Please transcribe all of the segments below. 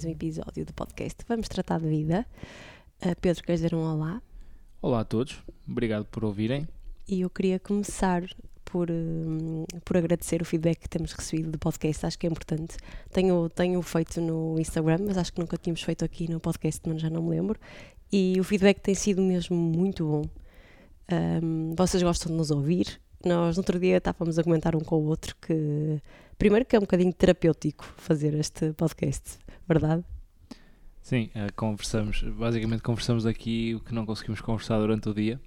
mais um episódio do podcast Vamos Tratar de Vida. Uh, Pedro, queres dizer um olá? Olá a todos, obrigado por ouvirem. E eu queria começar por, um, por agradecer o feedback que temos recebido do podcast, acho que é importante. Tenho, tenho feito no Instagram, mas acho que nunca tínhamos feito aqui no podcast, mas já não me lembro. E o feedback tem sido mesmo muito bom. Um, vocês gostam de nos ouvir, nós no outro dia estávamos a comentar um com o outro que primeiro que é um bocadinho terapêutico fazer este podcast, verdade? Sim, uh, conversamos, basicamente conversamos aqui o que não conseguimos conversar durante o dia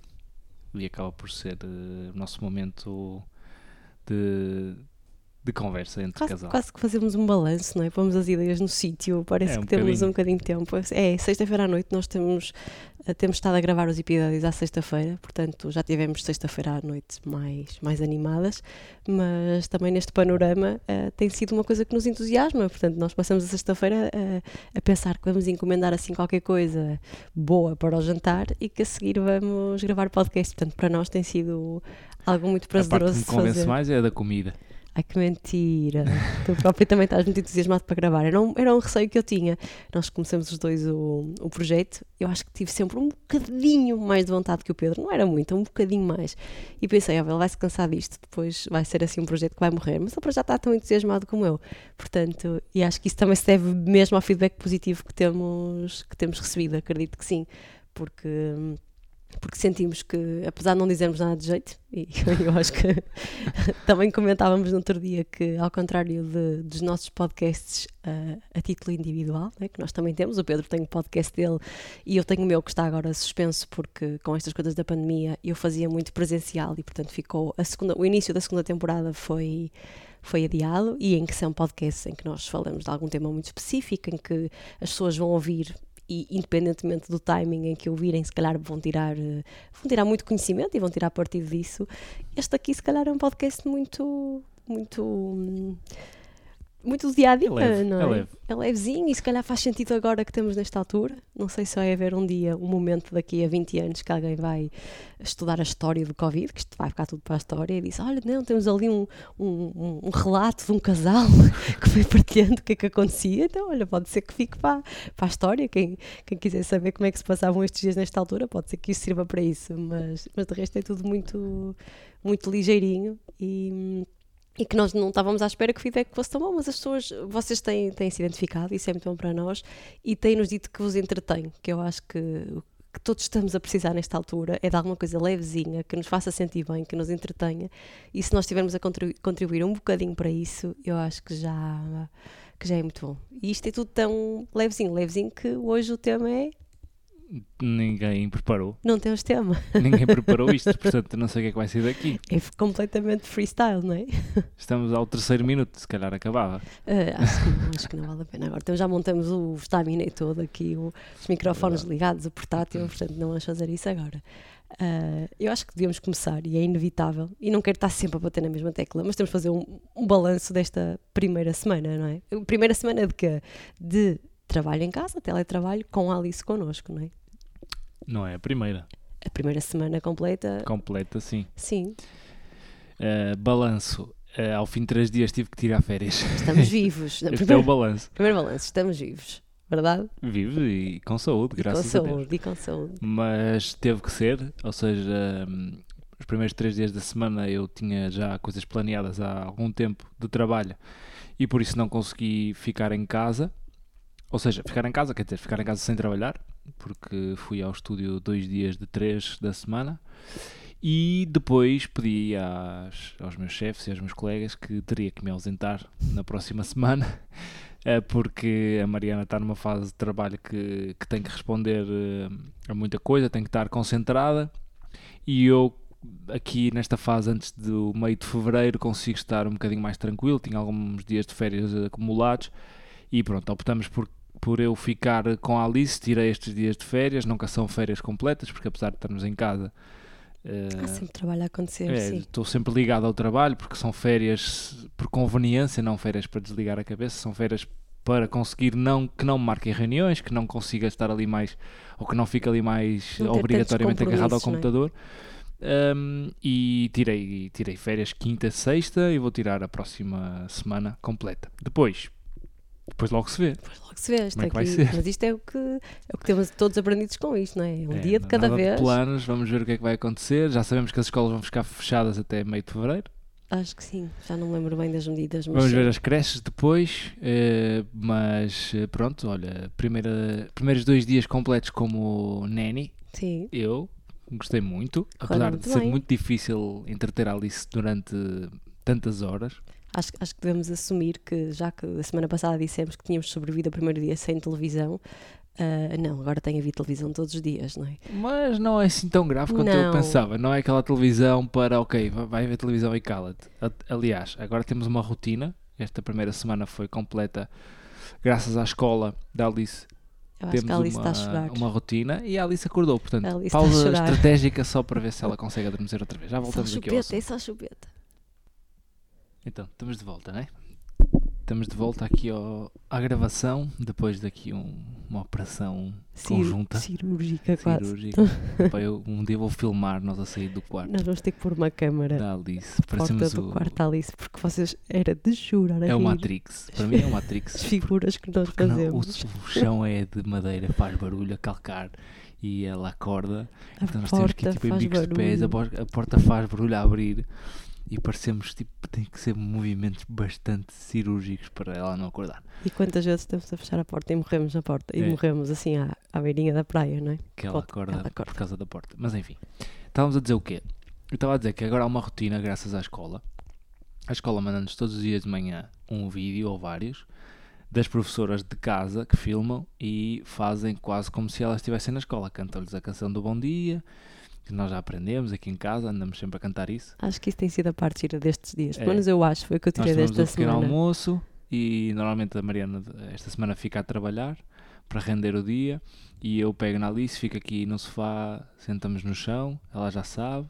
e acaba por ser uh, o nosso momento de, de conversa entre quase, casal. Quase que fazemos um balanço, não é? Pomos as ideias no sítio, parece É, um que temos bocadinho. um bocadinho de tempo. É, sexta-feira à noite nós temos, eh, temos estado a gravar os episódios à sexta-feira, portanto já tivemos sexta-feira à noite mais, mais animadas, mas também neste panorama eh, tem sido uma coisa que nos entusiasma, portanto nós passamos a sexta-feira eh, a pensar que vamos encomendar assim qualquer coisa boa para o jantar e que a seguir vamos gravar podcast, portanto para nós tem sido algo muito a parte que prazeroso me convence fazer. mais é a da comida. Ai que mentira! Tu próprio também estás muito entusiasmado para gravar. Era um, era um receio que eu tinha. Nós começamos os dois o, o projeto. Eu acho que tive sempre um bocadinho mais de vontade que o Pedro. Não era muito, um bocadinho mais. E pensei, ah, ele vai se cansar disto. Depois vai ser assim um projeto que vai morrer. Mas ele já está tão entusiasmado como eu. Portanto, e acho que isso também se deve mesmo ao feedback positivo que temos, que temos recebido. Acredito que sim. Porque. Porque sentimos que, apesar de não dizermos nada de jeito, e eu acho que também comentávamos no outro dia que, ao contrário de- dos nossos podcasts ah, a título individual, né, que nós também temos, o Pedro tem o podcast dele e eu tenho o meu que está agora suspenso porque com estas coisas da pandemia eu fazia muito presencial e portanto ficou a segunda, o início da segunda temporada foi foi adiado e em que são podcasts em que nós falamos de algum tema muito específico, em que as pessoas vão ouvir e independentemente do timing em que ouvirem, se calhar vão tirar, eh, vão tirar muito conhecimento e vão tirar partido disso. Este aqui, se calhar, é um podcast muito, muito, hum, muito do dia a dia, É leve, não é é? leve. É levezinho e se calhar faz sentido agora que estamos nesta altura. Não sei se vai haver um dia, um momento daqui a 20 anos que alguém vai estudar a história do Covid, que isto vai ficar tudo para a história, e diz: Olha, não, temos ali um, um, um- relato de um casal que foi partilhando o que é que acontecia. Então, olha, pode ser que fique para, para a história. Quem, quem quiser saber como é que se passavam estes dias nesta altura, pode ser que isso sirva para isso. Mas, mas de resto é tudo muito, muito ligeirinho e. E que nós não estávamos à espera que o feedback fosse tão bom, mas as pessoas, vocês têm, têm se identificado, isso é muito bom para nós, e têm-nos dito que vos entretém, que eu acho que que todos estamos a precisar nesta altura é de alguma coisa levezinha, que nos faça sentir bem, que nos entretenha, e se nós estivermos a contribu- contribuir um bocadinho para isso, eu acho que já, que já é muito bom. E isto é tudo tão levezinho, levezinho, que hoje o tema é Ninguém preparou, não temos tema. ninguém preparou isto, portanto não sei o que é que vai sair daqui. É completamente freestyle, não é? Estamos ao terceiro minuto, se calhar acabava. Ah, acho, que não, acho que não vale a pena agora. Então já montamos o estaminé todo aqui, o- os microfones Verdade. ligados, o portátil, portanto não vamos fazer isso agora. Ah, eu acho que devíamos começar e é inevitável. E não quero estar sempre a bater na mesma tecla, mas temos de fazer um, um balanço desta primeira semana, não é? Primeira semana de quê? De trabalho em casa, teletrabalho, com a Alice connosco, não é? Não é a primeira, A primeira semana completa, completa sim. sim, Uh, balanço, uh, ao fim de três dias tive que tirar férias. estamos vivos. Este é o Primeiro, balanço. primeiro balanço, estamos vivos, verdade? Vivo e com saúde, E com graças a Deus. saúde, e com saúde. Mas teve que ser, ou seja, hum, os primeiros três dias da semana eu tinha já coisas planeadas há algum tempo de trabalho e por isso não consegui ficar em casa. Ou seja, ficar em casa, quer dizer, ficar em casa sem trabalhar, porque fui ao estúdio dois dias de três da semana. E depois pedi às- aos meus chefes e aos meus colegas que teria que me ausentar na próxima semana, eh, porque a Mariana está numa fase de trabalho que, que tem que responder eh, a muita coisa, tem que estar concentrada. E eu, aqui nesta fase, antes do meio de fevereiro, consigo estar um bocadinho mais tranquilo. Tinha alguns dias de férias acumulados e pronto, optamos por, por eu ficar com a Alice. Tirei estes dias de férias, nunca são férias completas, porque apesar de estarmos em casa. eh, Há sempre trabalho a acontecer, é, sim. Estou sempre ligado ao trabalho porque são férias por conveniência, não férias para desligar a cabeça, são férias para conseguir não, que não me marquem reuniões, que não consiga estar ali mais, ou que não fique ali mais obrigatoriamente agarrado ao é? computador. Um, e tirei, tirei férias quinta, sexta e vou tirar a próxima semana completa. Depois, Depois logo se vê. Depois logo se vê. Isto Como é que vai ser? Mas isto é o, que, é o que temos todos aprendidos com isto, não é? Um É, dia de cada vez. planos, vamos ver o que é que vai acontecer. Já sabemos que as escolas vão ficar fechadas até meio de fevereiro. Acho que sim. Já não me lembro bem das medidas, mas Vamos sim. ver as creches depois, eh, mas eh, pronto, olha, primeira, primeiros dois dias completos como Nanny, Sim. eu gostei muito, apesar de muito ser bem. muito difícil entreter a Alice durante tantas horas. Acho, acho que devemos assumir que, já que a semana passada dissemos que tínhamos sobrevivido o primeiro dia sem televisão, ah, não, agora tem havido televisão todos os dias, não é? Mas não é assim tão grave quanto eu Não. pensava. Não é aquela televisão para, ok, va- vai ver televisão e cala-te. Aliás, agora temos uma rotina. Esta primeira semana foi completa graças à escola da Alice. Eu temos a Alice uma, está a chorar. uma rotina e a Alice acordou. Portanto, Alice pausa estratégica só para ver se ela consegue adormecer outra vez. Já Só voltamos aqui ao chupeta, é só chupeta. Então, estamos de volta, não é? Estamos de volta aqui ao, à gravação, depois daqui um- uma operação Cir- conjunta, Cirúrgica, quase. cirúrgica. Pá, eu, um dia vou filmar nós a sair do quarto Nós vamos ter que pôr uma câmara da Alice. porta do o, quarto da Alice, porque vocês era de a é o Matrix. Para mim é o Matrix. as figuras que nós Porque não, o, fazemos. o chão é de madeira, faz barulho a calcar e ela acorda. A Então nós temos que ir tipo, em bicos de pés, a, barulho. a porta faz barulho a abrir e parecemos tipo, tem que ser movimentos bastante cirúrgicos para ela não acordar. E quantas vezes estamos a fechar a porta e morremos na porta? E É. morremos assim à, à beirinha da praia, não é? Que ela Pode- acorda, ela acorda. por causa da porta. Mas enfim, estávamos a dizer o quê? Eu estava a dizer que agora há uma rotina graças à escola. A escola manda-nos todos os dias de manhã um vídeo ou vários das professoras de casa que filmam e fazem quase como se elas estivessem na escola. Cantam-lhes a canção do Bom Dia, que nós já aprendemos aqui em casa, andamos sempre a cantar isso. Acho que isso tem sido a parte gira destes dias. Pelo É. menos eu acho, foi o que eu Nós tirei desta pequeno semana. almoço e normalmente a Mariana esta semana fica a trabalhar para render o dia e eu pego na Alice, fico aqui no sofá, sentamos no chão, ela já sabe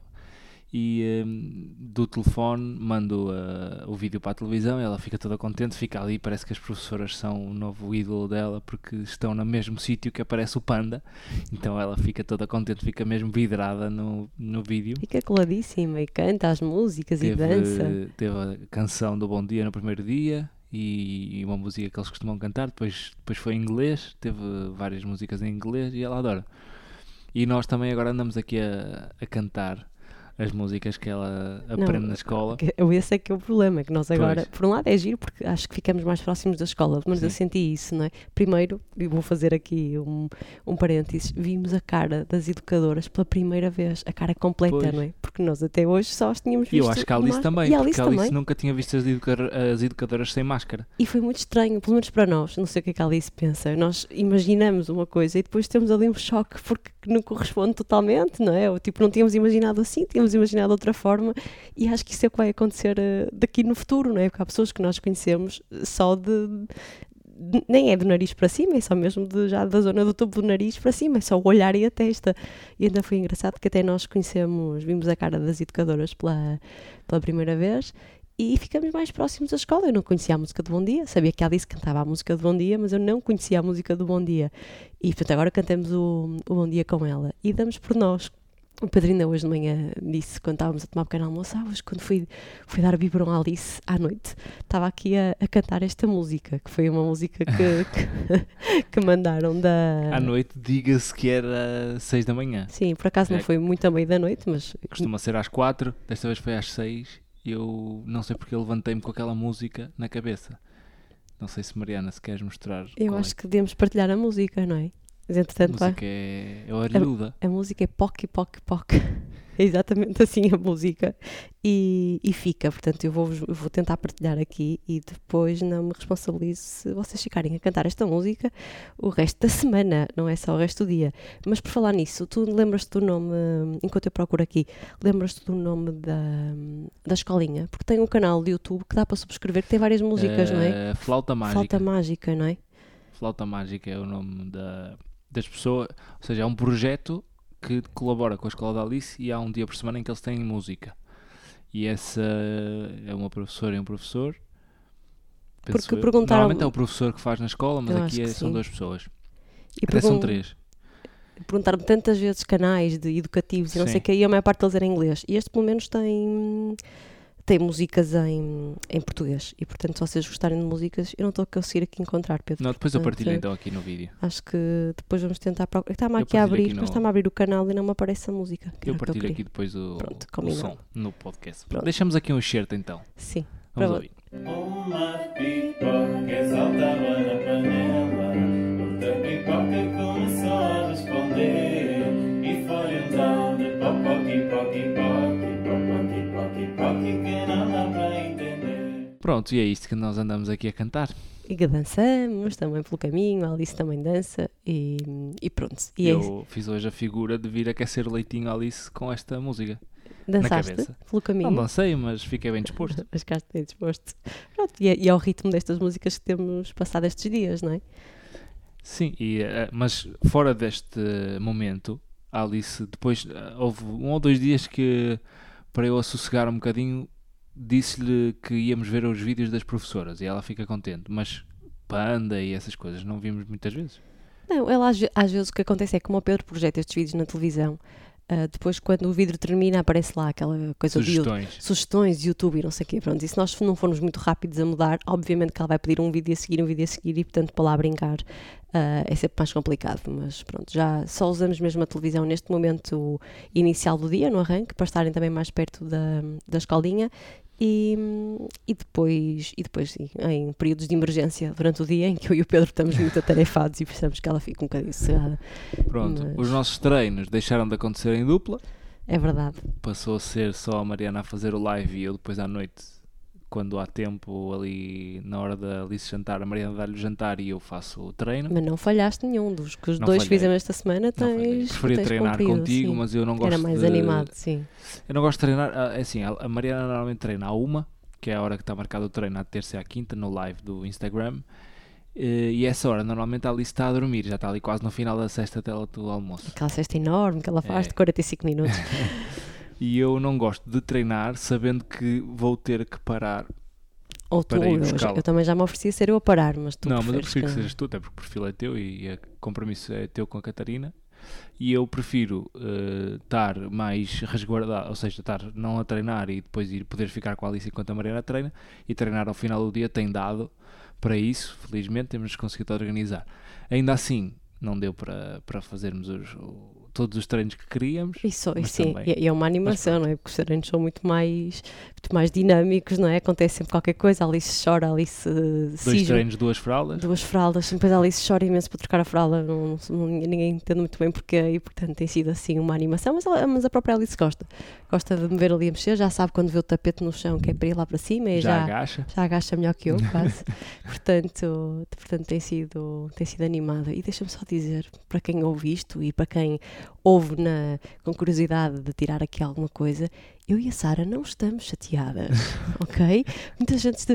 e hum, do telefone mando uh, o vídeo para a televisão ela fica toda contente, fica ali, parece que as professoras são o novo ídolo dela porque estão no mesmo sítio que aparece o panda, então ela fica toda contente, fica mesmo vidrada no, no vídeo Fica coladíssima e canta as músicas e teve, dança. teve a canção do Bom Dia no primeiro dia e, e uma música que eles costumam cantar, depois, depois foi em inglês, teve várias músicas em inglês e ela adora. E nós também agora andamos aqui a, a cantar as músicas que ela aprende na escola. Esse é que é o problema, que nós agora, por um lado é giro, porque acho que ficamos mais próximos da escola, mas eu Sim. senti isso, não é? Primeiro, e vou fazer aqui um, um parênteses, vimos a cara das educadoras pela primeira vez, a cara completa, Pois. não é? Porque nós até hoje só as tínhamos E visto. eu acho que a Alice também, e a porque Alice a Alice também. nunca tinha visto as, educar- as educadoras sem máscara. E foi muito estranho, pelo menos para nós, não sei o que é que a Alice pensa. Nós imaginamos uma coisa e depois temos ali um choque porque não corresponde totalmente, não é? Ou tipo, não tínhamos imaginado assim, tínhamos imaginado de outra forma e acho que isso é o que vai acontecer eh, daqui no futuro, não é? Porque há pessoas que nós conhecemos só de. Nem é do nariz para cima, é só mesmo de, já da zona do topo do nariz para cima, é só o olhar e a testa. E ainda foi engraçado que até nós conhecemos, vimos a cara das educadoras pela, pela primeira vez e ficamos mais próximos da escola. Eu não conhecia a música do Bom Dia, sabia que a Alice cantava a música do Bom Dia, mas eu não conhecia a música do Bom Dia. E portanto agora cantamos o, o Bom Dia com ela e damos por nós. O Padrinho hoje de manhã disse, quando estávamos a tomar um pequeno almoço, ah, hoje quando fui, fui dar biberon à Alice à noite, estava aqui a, a cantar esta música, que foi uma música que, que, que mandaram da... À noite, diga-se que era 6 da manhã. Sim, por acaso não É. foi muito a meio da noite, mas Costuma ser às 4, desta vez foi às 6 e eu não sei porque levantei-me com aquela música na cabeça. Não sei se Mariana, se queres mostrar. eu é acho que devemos partilhar a música, não é? Mas A entretanto vai... música é, é orelhuda. A música é poc, poc, poc. É exatamente assim a música. E, e fica, portanto, eu vou, eu vou tentar partilhar aqui e depois não me responsabilizo se vocês ficarem a cantar esta música o resto da semana, não é só o resto do dia. Mas por falar nisso, tu lembras-te do nome, enquanto eu procuro aqui, lembras-te do nome da, da escolinha? Porque tem um canal de YouTube que dá para subscrever que tem várias músicas, não é? Eh, Flauta Mágica. Falta mágica, não é? Flauta Mágica é o nome da, das pessoas. Ou seja, é um projeto que colabora com a Escola da Alice e há um dia por semana em que eles têm música. E essa é uma professora e um professor. Porque eu. perguntaram- Normalmente é o professor que faz na escola, mas Eu aqui é- são sim. duas pessoas. E Até são pergun- três. perguntaram-me tantas vezes canais de educativos e não sei Sim. o que, e a maior parte deles era em inglês. E este pelo menos tem, tem músicas em, em português. E portanto, se vocês gostarem de músicas, eu não estou a conseguir aqui encontrar, Pedro. Não, depois eu portanto, partilho então aqui no vídeo. Acho que depois vamos tentar procurar. Está-me Eu aqui a abrir, aqui mas no- está-me a abrir o canal e não me aparece a música. que Eu o que partilho queria. aqui depois o, Pronto, o som no podcast. Pronto. Deixamos aqui um excerto então. Sim. Vamos Para- ouvir. Uma pipoca saltava na panela, outra pipoca começou a responder. E foi então de poqui, poqui, popoqui, Pronto, e é isto que nós andamos aqui a cantar. E que dançamos também pelo caminho, a Alice também dança e, e pronto. E é eu fiz hoje a figura de vir aquecer leitinho à Alice com esta música. dançaste pelo caminho. Não dancei, mas fiquei bem disposto. Mas cá bem disposto. Pronto, e, é, e é o ritmo destas músicas que temos passado estes dias, não é? Sim, e, eh, mas fora deste momento, Alice, depois eh, houve um ou dois dias que para eu a sossegar um bocadinho, disse-lhe que íamos ver os vídeos das professoras e ela fica contente, mas panda e essas coisas não vimos muitas vezes. Não, ela às, às vezes o que acontece é que como o Pedro projeta estes vídeos na televisão, ah, depois quando o vídeo termina aparece lá aquela coisa de. Sugestões. sugestões de YouTube e não sei o quê. Pronto, e se nós não formos muito rápidos a mudar, obviamente que ela vai pedir um vídeo a seguir, um vídeo a seguir e, portanto, para lá brincar ah, é sempre mais complicado. Mas pronto, já só usamos mesmo a televisão neste momento inicial do dia, no arranque, para estarem também mais perto da, da escolinha. E, e depois, e depois sim, em períodos de emergência durante o dia em que eu e o Pedro estamos muito atarefados e precisamos que ela fique um bocadinho sossegada. Pronto, Mas- os nossos treinos deixaram de acontecer em dupla, É verdade. passou a ser só a Mariana a fazer o live e eu depois à noite, quando há tempo ali na hora da Alice jantar, a Mariana dá-lhe o jantar e eu faço o treino. Mas não falhaste nenhum dos que os Não dois falhei. fizemos esta semana. Tens, Preferia tens treinar cumprido, contigo, sim. mas eu não gosto Era mais de... animado, sim. Eu não gosto de treinar, ah, é assim, a Mariana normalmente treina à uma, que é a hora que está marcado o treino, à terça e à quinta, no live do Instagram. Eh, E essa hora, normalmente a Alice está a dormir, já está ali quase no final da sexta tela do almoço. Aquela cesta enorme que ela faz É. de 45 minutos. E eu não gosto de treinar sabendo que vou ter que parar. Ou tu eu. Eu também já me ofereci a ser eu a parar, mas tu não, mas eu prefiro que sejas tu, até porque o perfil é teu e o compromisso é teu com a Catarina. E eu prefiro eh, estar mais resguardado, ou seja, estar não a treinar e depois ir poder ficar com a Alice enquanto a Mariana treina e treinar ao final do dia tem dado para isso, felizmente temos conseguido organizar. Ainda assim, não deu para, para fazermos os- o- todos os treinos que queríamos. Isso, sim, também- e é uma animação, não é? Porque os treinos são muito mais, muito mais dinâmicos, não é? Acontece sempre qualquer coisa, a Alice chora, a Alice uh, Dois cisma, treinos, duas fraldas. duas fraldas, depois a Alice chora imenso para trocar a fralda, não, não- ninguém entende muito bem porque e portanto tem sido assim uma animação, mas, ela- mas a própria Alice gosta, gosta de me ver ali a mexer, já sabe quando vê o tapete no chão que é para ir lá para cima e já, já, agacha. já agacha melhor que eu, quase. portanto, portanto tem, sido, tem sido animada. E deixa-me só dizer, para quem ouve isto e para quem ouve na, com curiosidade de tirar aqui alguma coisa, eu e a Sara não estamos chateadas, ok? Muita gente,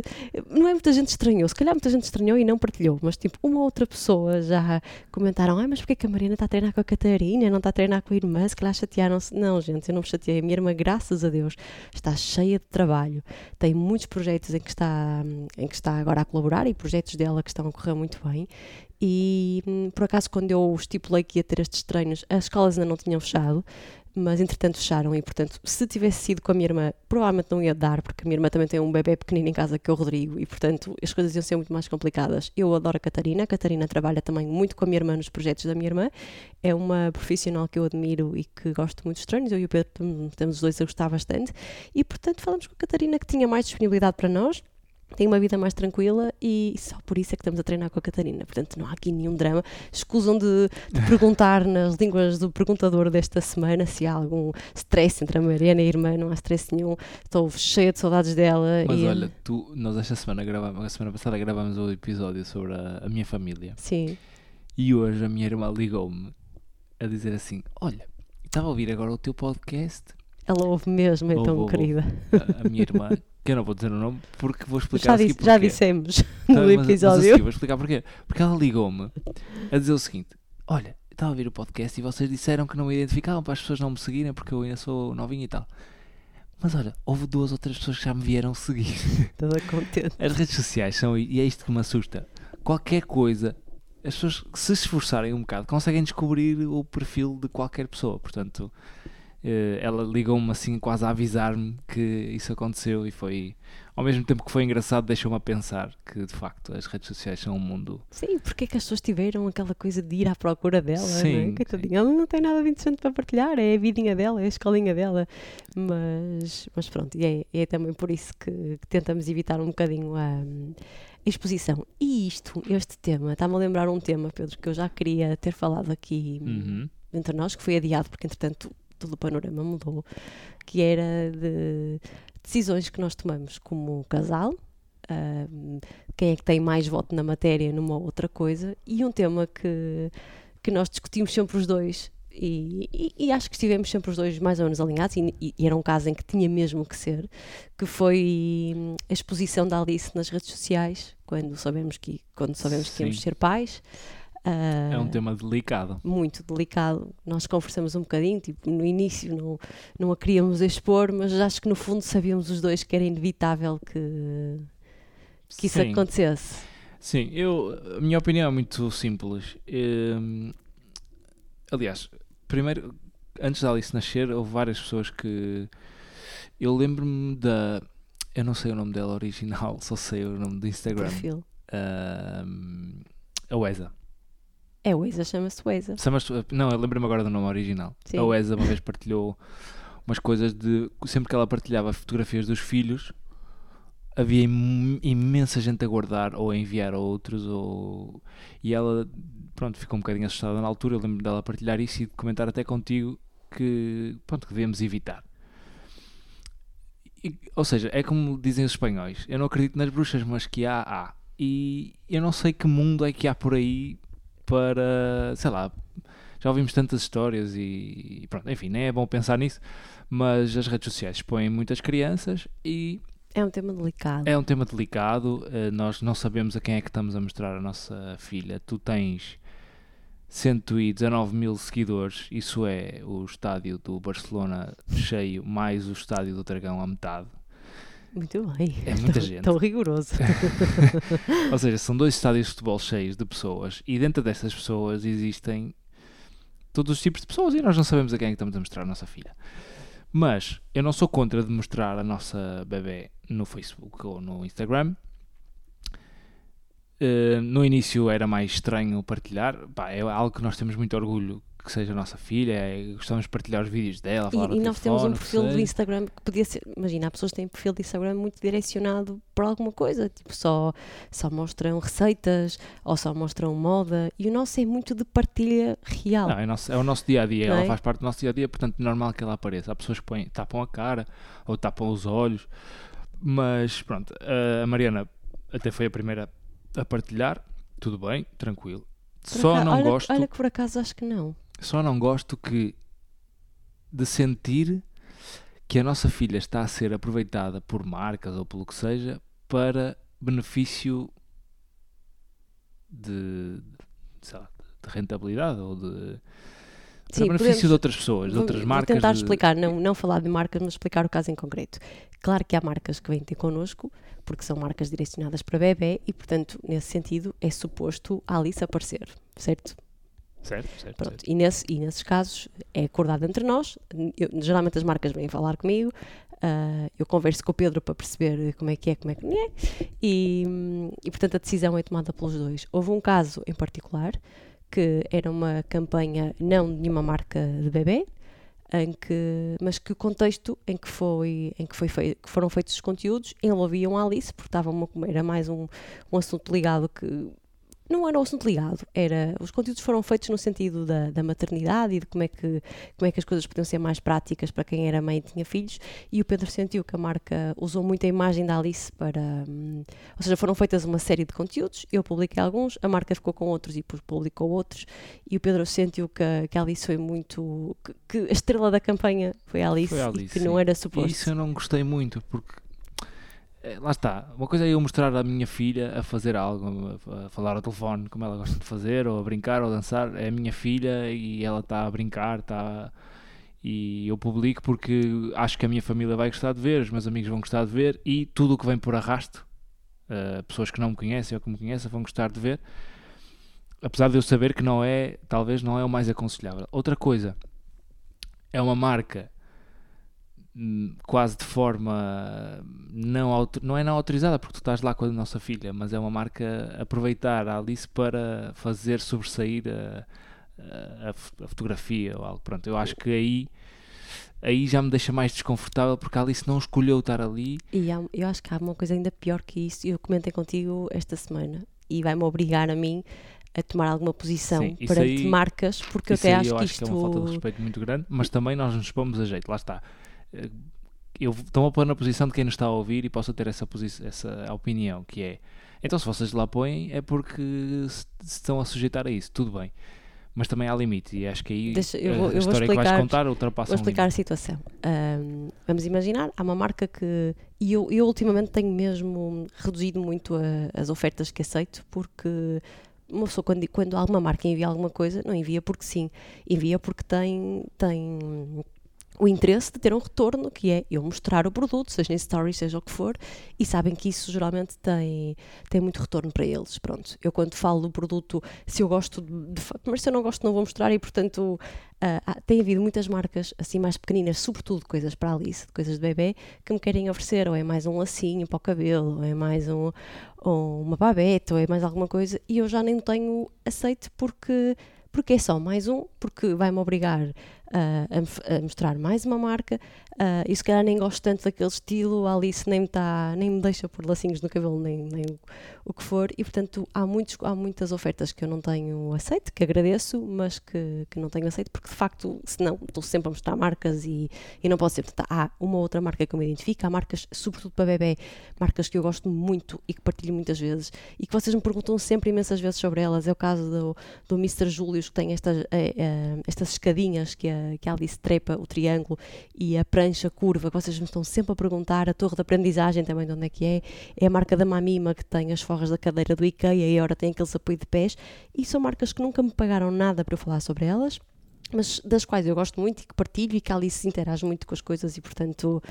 não é muita gente estranhou, se calhar muita gente estranhou e não partilhou, mas tipo, uma outra pessoa já comentaram, ah, mas porquê que a Mariana está a treinar com a Catarina, não está a treinar com a irmã, se calhar chatearam-se. Não, gente, eu não me chateei, a minha irmã, graças a Deus, está cheia de trabalho, tem muitos projetos em que está, em que está agora a colaborar e projetos dela que estão a correr muito bem. E hum, por acaso, quando eu estipulei que ia ter estes treinos, as escolas ainda não tinham fechado, mas entretanto fecharam. E portanto, se tivesse sido com a minha irmã, provavelmente não ia dar, porque a minha irmã também tem um bebê pequenino em casa que é o Rodrigo, e portanto as coisas iam ser muito mais complicadas. Eu adoro a Catarina, a Catarina trabalha também muito com a minha irmã nos projetos da minha irmã, é uma profissional que eu admiro e que gosto muito dos treinos. Eu e o Pedro tam- temos os dois a gostar bastante, e portanto falamos com a Catarina que tinha mais disponibilidade para nós tem uma vida mais tranquila e só por isso é que estamos a treinar com a Catarina. Portanto, não há aqui nenhum drama. Escusam de, de perguntar nas línguas do perguntador desta semana se há algum stress entre a Mariana e a irmã. Não há stress nenhum. Estou cheia de saudades dela. Mas e, olha, tu, nós esta semana gravamos, a semana passada gravámos o episódio sobre a, a minha família. Sim, E hoje a minha irmã ligou-me a dizer assim: Olha, estava a ouvir agora o teu podcast. ela ouve mesmo, então, Ouve, ouve, querida. A, a minha irmã, que eu não vou dizer o nome porque vou explicar Já, disse- já porquê. dissemos Tá, no mas- Mas episódio. seguir vou explicar porquê. Porque ela ligou-me a dizer o seguinte: Olha, estava a ouvir o podcast e vocês disseram que não me identificavam para as pessoas não me seguirem porque eu ainda sou novinho e tal. Mas olha, houve duas ou três pessoas que já me vieram seguir. Toda contente. As redes sociais são, e é isto que me assusta. Qualquer coisa, as pessoas que se esforçarem um bocado conseguem descobrir o perfil de qualquer pessoa. Portanto, ela ligou-me assim quase a avisar-me que isso aconteceu e foi ao mesmo tempo que foi engraçado deixou-me a pensar que de facto as redes sociais são um mundo Sim, porque é que as pessoas tiveram aquela coisa de ir à procura dela, é? Sim, Coitadinha, ela não tem nada de interessante para partilhar, é a vidinha dela, é a escolinha dela. Mas, mas pronto, e é, é também por isso que, que tentamos evitar um bocadinho a, a exposição. E isto, este tema, está-me a lembrar um tema, Pedro, que eu já queria ter falado aqui Uhum. entre nós, que foi adiado porque entretanto todo o panorama mudou, que era de decisões que nós tomamos como casal, ahm, quem é que tem mais voto na matéria numa outra coisa, e um tema que, que nós discutimos sempre os dois. E, e- e acho que estivemos sempre os dois mais ou menos alinhados, e, e- era um caso em que tinha mesmo que ser, que foi hum, a exposição da Alice nas redes sociais, quando sabemos que, quando sabemos que íamos Sim. ser pais. É um Ah, tema delicado. muito delicado. Nós conversamos um bocadinho, tipo, no início não, não a queríamos expor, mas acho que no fundo sabíamos os dois que era inevitável que, que isso Sim. acontecesse. Sim, eu, a minha opinião é muito simples. Hum, aliás, primeiro, antes da Alice nascer, houve várias pessoas que. Eu lembro-me da. Eu não sei o nome dela original, só sei o nome do Instagram. Perfil. Hum, a Weza. É o Isa, chama-se Isa. Chamas- Não, eu lembro-me agora do nome original. Sim. A Weza uma vez partilhou umas coisas de. Sempre que ela partilhava fotografias dos filhos, havia im- imensa gente a guardar ou a enviar a outros. Ou... E ela, pronto, ficou um bocadinho assustada na altura. Eu lembro dela partilhar isso e de comentar até contigo que, pronto, que devemos evitar. E- ou seja, é como dizem os espanhóis: eu não acredito nas bruxas, mas que há, há. E eu não sei que mundo é que há por aí para, sei lá, já ouvimos tantas histórias e pronto, enfim, nem é bom pensar nisso, mas as redes sociais expõem muitas crianças e É um tema delicado. é um tema delicado. eh, Nós não sabemos a quem é que estamos a mostrar a nossa filha. Tu tens 119 mil seguidores, isso é o estádio do Barcelona cheio, mais o estádio do Dragão à metade. Muito bem. É muita Tão- gente. Tão rigoroso. Ou seja, são dois estádios de futebol cheios de pessoas e dentro dessas pessoas existem todos os tipos de pessoas e nós não sabemos a quem é que estamos a mostrar a nossa filha. Mas eu não sou contra de mostrar a nossa bebê no Facebook ou no Instagram. Eh, no início era mais estranho partilhar, Pá, é algo que nós temos muito orgulho que seja a nossa filha, é- gostamos de partilhar os vídeos dela, falar E, e nós temos um perfil do. Instagram que podia ser. Imagina, há pessoas que têm um perfil de Instagram muito direcionado para alguma coisa, tipo só, só mostram receitas ou só mostram moda. E o nosso é muito de partilha real. Não, é, nosso- é o nosso dia a dia, Não ela é? faz parte do nosso dia a dia, portanto é normal que ela apareça. Há pessoas que põem, tapam a cara ou tapam os olhos, mas pronto, a Mariana até foi a primeira a partilhar, tudo bem, tranquilo. Por Só acaso- não olha, gosto, Olha que por acaso acho que não. Só não gosto que de sentir que a nossa filha está a ser aproveitada por marcas ou pelo que seja para benefício de, sei lá, de rentabilidade ou de para Sim, benefício podemos- de outras pessoas, de Vou- outras vou marcas. tentar de- explicar, não, não falar de marcas, mas explicar o caso em concreto. Claro que há marcas que vêm ter connosco, porque são marcas direcionadas para bebê e, portanto, nesse sentido, é suposto a Alice aparecer, certo? Certo, certo, Pronto, certo. e, nesse, e nesses casos é acordado entre nós. Eu- geralmente as marcas vêm falar comigo, ah, eu converso com o Pedro para perceber como é que é, como é que não é, e, e portanto a decisão é tomada pelos dois. Houve um caso em particular que era uma campanha não de nenhuma marca de bebê, em que, mas que o contexto em que, foi, em que, foi fei- que foram feitos os conteúdos envolviam a Alice, porque estava uma, era mais um, um assunto ligado que não era um assunto ligado, era os conteúdos foram feitos no sentido da, da maternidade e de como é, que, como é que as coisas podiam ser mais práticas para quem era mãe e tinha filhos, e o Pedro sentiu que a marca usou muito a imagem da Alice para. hum, ou seja, foram feitas uma série de conteúdos, eu publiquei alguns, a marca ficou com outros e depois publicou outros, e o Pedro sentiu que, a- que a Alice foi muito. Que, que a estrela da campanha foi a Alice, Foi a e Alice, que sim. não era E suposto. isso eu não gostei muito, porque lá está. Uma coisa é eu mostrar a minha filha a fazer algo, a, falar ao telefone, como ela gosta de fazer, ou a brincar, ou a dançar. É a minha filha e ela está a brincar, está. E eu publico porque acho que a minha família vai gostar de ver, os meus amigos vão gostar de ver e tudo o que vem por arrasto, eh, pessoas que não me conhecem ou que me conhecem vão gostar de ver. Apesar de eu saber que não é, talvez não é o mais aconselhável. Outra coisa, é uma marca quase de forma não, não é não autorizada, porque tu estás lá com a nossa filha, mas é uma marca aproveitar a Alice para fazer sobressair a, a- a fo- a fotografia ou algo. Pronto, eu acho que aí, aí já me deixa mais desconfortável porque a Alice não escolheu estar ali. E há- eu acho que há uma coisa ainda pior que isso. Eu comentei contigo esta semana e vai-me obrigar a mim a tomar alguma posição Sim, perante aí- marcas, porque eu até acho eu que acho isto. que é uma falta de respeito muito grande, mas também nós nos pomos a jeito, lá está. Eu estou a pôr na posição de quem nos está a ouvir e possa ter essa, posi- essa opinião, que é então se vocês lá põem é porque se, estão a sujeitar a isso, tudo bem. Mas também há limite e acho que aí Deixa- eu a, vou- a eu história que vais explicar- contar ultrapassa Vou um explicar a limite. situação. Ahm, vamos imaginar, há uma marca que. E eu, eu ultimamente tenho mesmo reduzido muito a- as ofertas que aceito, porque uma pessoa, quando, quando alguma marca envia alguma coisa, não envia porque sim, envia porque tem. tem o interesse de ter um retorno, que é eu mostrar o produto, seja em stories, seja o que for, e sabem que isso geralmente tem, tem muito retorno para eles. Pronto, eu quando falo do produto, se eu gosto de, mas se eu não gosto não vou mostrar e portanto há- tem havido muitas marcas assim mais pequeninas, sobretudo coisas para Alice, coisas de bebê, que me querem oferecer, ou é mais um lacinho para o cabelo, ou é mais um, ou uma babete, ou é mais alguma coisa, e eu já nem tenho aceito porque, porque é só mais um, porque vai-me obrigar ah, a, a mostrar mais uma marca, ah, e se calhar nem gosto tanto daquele estilo, a Alice nem me, tá, nem me deixa pôr lacinhos no cabelo, nem, nem o, que for, e portanto há, muitos, há muitas ofertas que eu não tenho aceito, que agradeço, mas que, que não tenho aceito, porque de facto, senão estou sempre a mostrar marcas e, e não posso ser. Portanto, há uma outra marca que eu me identifico, há marcas, sobretudo para bebê, marcas que eu gosto muito e que partilho muitas vezes e que vocês me perguntam sempre imensas vezes sobre elas. É o caso do, do Mr. Julius, que tem estas, eh, eh, estas escadinhas que a, que a Alice trepa, o triângulo e a prancha curva, que vocês me estão sempre a perguntar. A torre de aprendizagem também, de onde é que é. É a marca da Mamima, que tem as forras da cadeira do IKEA e agora tem aqueles apoio de pés. E são marcas que nunca me pagaram nada para eu falar sobre elas. Mas das quais eu gosto muito e que partilho e que a Alice interage muito com as coisas e, portanto,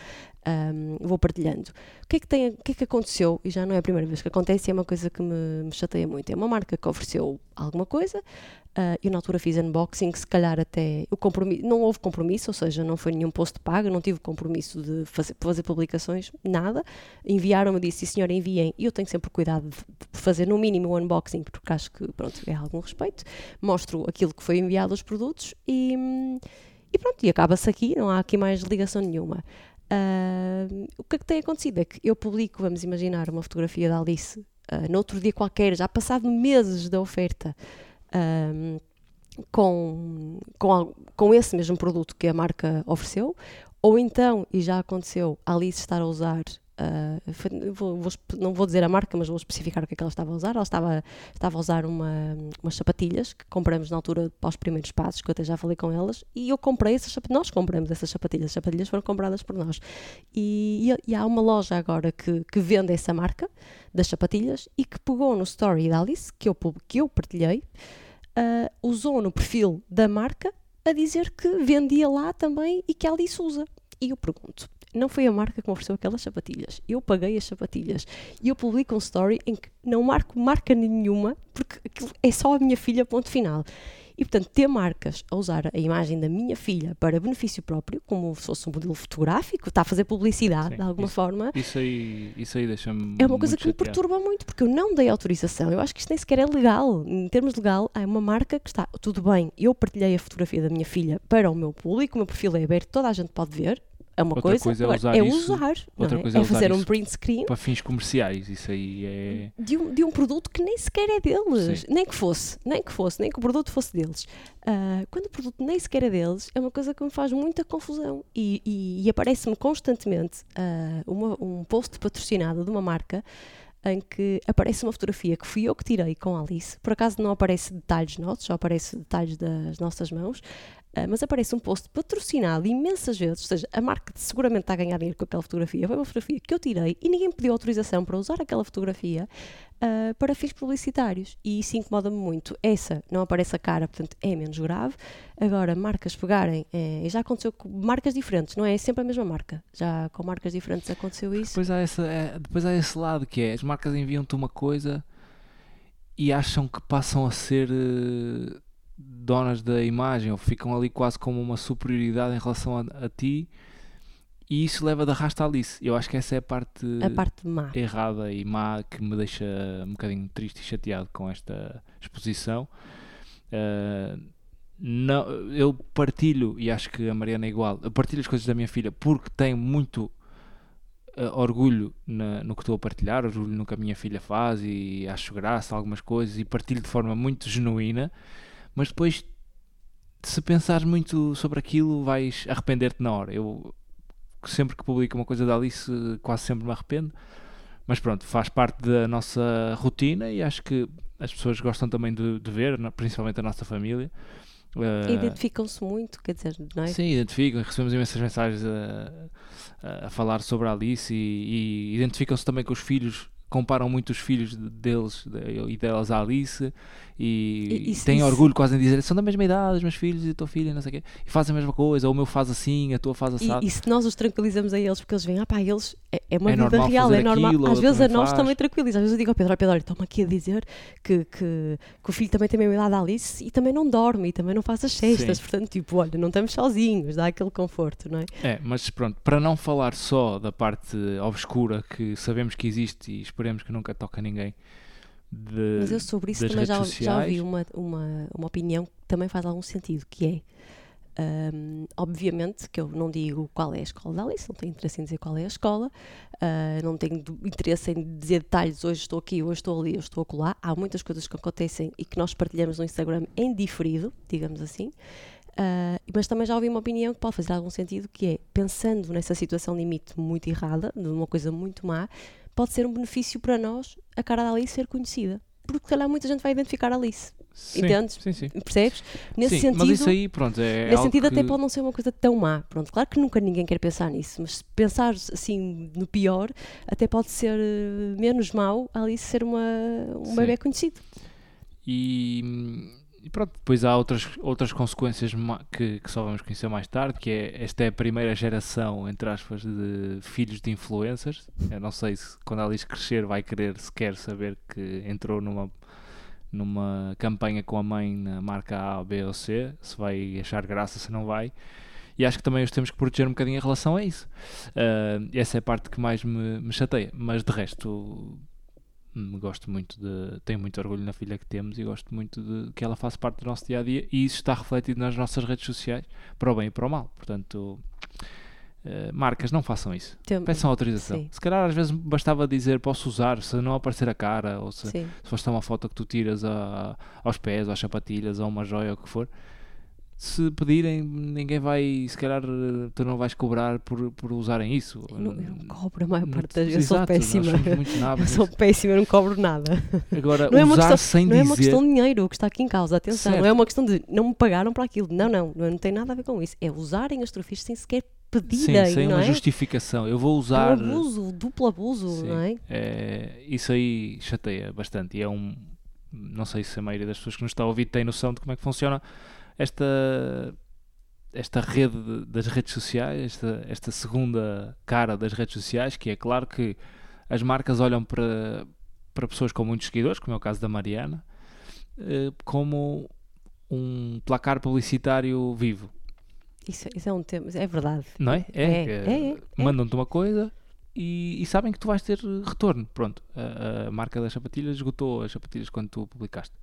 ahm, vou partilhando. O que, é que tem, o que é que aconteceu? E já não é a primeira vez que acontece, é uma coisa que me, me chateia muito. É uma marca que ofereceu alguma coisa, ah, eu na altura fiz unboxing, se calhar até o compromisso, não houve compromisso, ou seja, não foi nenhum post pago, não tive compromisso de fazer, fazer publicações, nada. Enviaram-me, disse, sim senhora, enviem, e eu tenho sempre cuidado de, fazer no mínimo o unboxing, porque acho que, pronto, é algum respeito. Mostro aquilo que foi enviado aos produtos e, e pronto, e acaba-se aqui, não há aqui mais ligação nenhuma. Ah, o que é que tem acontecido é que eu publico, vamos imaginar, uma fotografia da Alice ah, no outro dia qualquer, já passado meses da oferta, ahm, com, com, com esse mesmo produto que a marca ofereceu, ou então, e já aconteceu, a Alice estar a usar. Ah, foi- vou- vou não vou dizer a marca, mas vou especificar o que é que ela estava a usar. Ela estava, estava a usar uma, umas sapatilhas que compramos na altura para os primeiros passos, que eu até já falei com elas, e eu comprei essas. Nós compramos essas sapatilhas, as sapatilhas foram compradas por nós. E, e- e há uma loja agora que, que vende essa marca das sapatilhas e que pegou no story da Alice, que eu, que eu partilhei, ah, usou no perfil da marca a dizer que vendia lá também e que a Alice usa. E eu pergunto, não foi a marca que me ofereceu aquelas sapatilhas. Eu paguei as sapatilhas. E eu publico um story em que não marco marca nenhuma, porque é só a minha filha, ponto final. E, portanto, ter marcas a usar a imagem da minha filha para benefício próprio, como se fosse um modelo fotográfico, está a fazer publicidade Sim, de alguma isso- forma, Isso aí, isso aí deixa-me. é uma coisa que me chateado. perturba muito, porque eu não dei autorização. Eu acho que isto nem sequer é legal. Em termos legal, há uma marca que está, tudo bem, eu partilhei a fotografia da minha filha para o meu público, o meu perfil é aberto, toda a gente pode ver. É uma Outra coisa, coisa é agora, usar é isso- usar, outra é? coisa é é usar fazer um print screen Para fins comerciais, isso aí é. de um, de um produto que nem sequer é deles, Sim. nem que fosse, nem que fosse, nem que o produto fosse deles. Ah, quando o produto nem sequer é deles, é uma coisa que me faz muita confusão e, e- e aparece-me constantemente ah, uma- um post patrocinado de uma marca em que aparece uma fotografia que fui eu que tirei com a Alice. Por acaso não aparece detalhes nossos, só aparece detalhes das nossas mãos, mas aparece um post patrocinado imensas vezes, ou seja, a marca seguramente está a ganhar dinheiro com aquela fotografia. Foi uma fotografia que eu tirei e ninguém pediu autorização para usar aquela fotografia ah, para fins publicitários. E isso incomoda-me muito. Essa não aparece a cara, portanto é menos grave. Agora, marcas pegarem, e já aconteceu com marcas diferentes, não é sempre a mesma marca. Já com marcas diferentes aconteceu isso. Depois há, essa, é- depois há esse lado que é as marcas enviam-te uma coisa e acham que passam a ser eh, donas da imagem ou ficam ali quase como uma superioridade em relação a, a ti e isso leva de arrasta a Alice. Eu acho que essa é a parte, A parte errada e má que me deixa um bocadinho triste e chateado com esta exposição. Uh, não, eu partilho, e acho que a Mariana é igual, eu partilho as coisas da minha filha porque tenho muito uh, orgulho na- no que estou a partilhar, orgulho no que a minha filha faz e acho graça algumas coisas e partilho de forma muito genuína, mas depois, se pensares muito sobre aquilo, vais arrepender-te na hora. Eu sempre que publico uma coisa da Alice, quase sempre me arrependo, mas pronto, faz parte da nossa rotina e acho que as pessoas gostam também de, de ver, principalmente a nossa família. Uh, Identificam-se muito, quer dizer, não é? Sim, identificam, recebemos imensas mensagens a, a- a falar sobre a Alice e, e identificam-se também com os filhos, comparam muito os filhos de- deles de- e delas à Alice e, isso- têm isso- orgulho quase em dizer são da mesma idade, os meus filhos e a tua filha, não sei o quê, e fazem a mesma coisa, ou o meu faz assim, a tua faz assado. E, e se nós os tranquilizamos a eles, porque eles veem, ah pá, eles é, é uma É vida real, é normal. aquilo, Às vezes a nós faz. também tranquiliza. Às vezes eu digo ao Pedro, olha Pedro, olha, estou-me aqui a dizer que, que, que o filho também tem a mesma idade da Alice e também não dorme e também não faz as cestas. Sim. Portanto, tipo, olha, não estamos sozinhos, dá aquele conforto, não é? É, mas pronto, para não falar só da parte obscura que sabemos que existe e esperemos que nunca toque a ninguém. De, Mas eu sobre isso também já, já ouvi uma, uma, uma opinião que também faz algum sentido, que é, hum, obviamente, que eu não digo qual é a escola da Alice, não tenho interesse em dizer qual é a escola, ah, não tenho interesse em dizer detalhes, hoje estou aqui, hoje estou ali, hoje estou acolá. Há muitas coisas que acontecem e que nós partilhamos no Instagram em diferido, digamos assim. Ah, mas também já ouvi uma opinião que pode fazer algum sentido, que é, pensando nessa situação limite muito errada, de uma coisa muito má, pode ser um benefício para nós a cara da Alice ser conhecida. Porque, se calhar, muita gente vai identificar a Alice. Sim, entendes? Sim, sim. Percebes? Nesse Sim, sentido, mas isso aí, pronto, é nesse sentido até que- pode não ser uma coisa tão má. Pronto, claro que nunca ninguém quer pensar nisso, mas se pensar assim no pior, até pode ser eh, menos mau a Alice ser uma, um Sim. bebê conhecido. E, e pronto, depois há outras, outras consequências que, que só vamos conhecer mais tarde, que é esta é a primeira geração, entre aspas, de filhos de influencers. Eu não sei se quando a Alice crescer vai querer sequer saber que entrou numa, numa campanha com a mãe na marca A, B ou C, se vai achar graça, se não vai. E acho que também os temos que proteger um bocadinho em relação a isso. Ah, essa é a parte que mais me, me chateia. Mas de resto, gosto muito de. Tenho muito orgulho na filha que temos e gosto muito de que ela faça parte do nosso dia a dia e isso está refletido nas nossas redes sociais, para o bem e para o mal. Portanto, eh, marcas, não façam isso. Tem- Peçam autorização. Sim. Se calhar às vezes bastava dizer posso usar, se não aparecer a cara, ou se, Sim. se fosse uma foto que tu tiras a- aos pés, ou às sapatilhas, ou uma joia, ou o que for. Se pedirem, ninguém vai, se calhar tu não vais cobrar por, por usarem isso. Eu não, eu não cobro a maior parte das vezes. Eu sou péssima. Eu sou péssima, eu não cobro nada. Agora, Não é, uma usar questão, sem não é uma dizer. questão de dinheiro o que está aqui em causa, atenção. Não é Certo. uma questão de não me pagaram para aquilo. Não, não, não, tem nada a ver com isso. É usarem as trofias sem sequer Sim, pedirem, sem não uma é? justificação. Eu vou É um usar. abuso, duplo abuso, Sim, não é? é, isso aí chateia bastante. E é um. Não sei se a maioria das pessoas que nos está a ouvir tem noção de como é que funciona esta. Esta rede de- das redes sociais, esta, esta segunda cara das redes sociais, que é claro que as marcas olham para, para pessoas com muitos seguidores, como é o caso da Mariana, eh, como um placar publicitário vivo. Isso, isso é um tema, é verdade. Não é? É, que é, é, é. Mandam-te uma coisa e, e sabem que tu vais ter retorno. Pronto, a, a marca das sapatilhas esgotou as sapatilhas quando tu publicaste.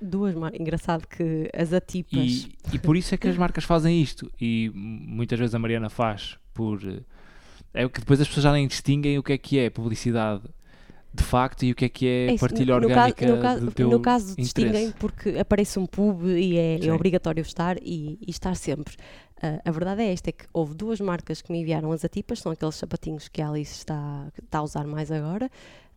Duas marcas. Engraçado que as atipas. E, e por isso é que as marcas fazem isto. E muitas vezes a Mariana faz por. eh, É que depois as pessoas já nem distinguem o que é que é publicidade de facto e o que é que é, É partilha no orgânica caso, no caso, do teu no caso distinguem porque aparece um pub e é, é obrigatório estar e, e estar sempre. Ah, a verdade é esta, é que houve duas marcas que me enviaram as atipas, são aqueles sapatinhos que a Alice está, está a usar mais agora.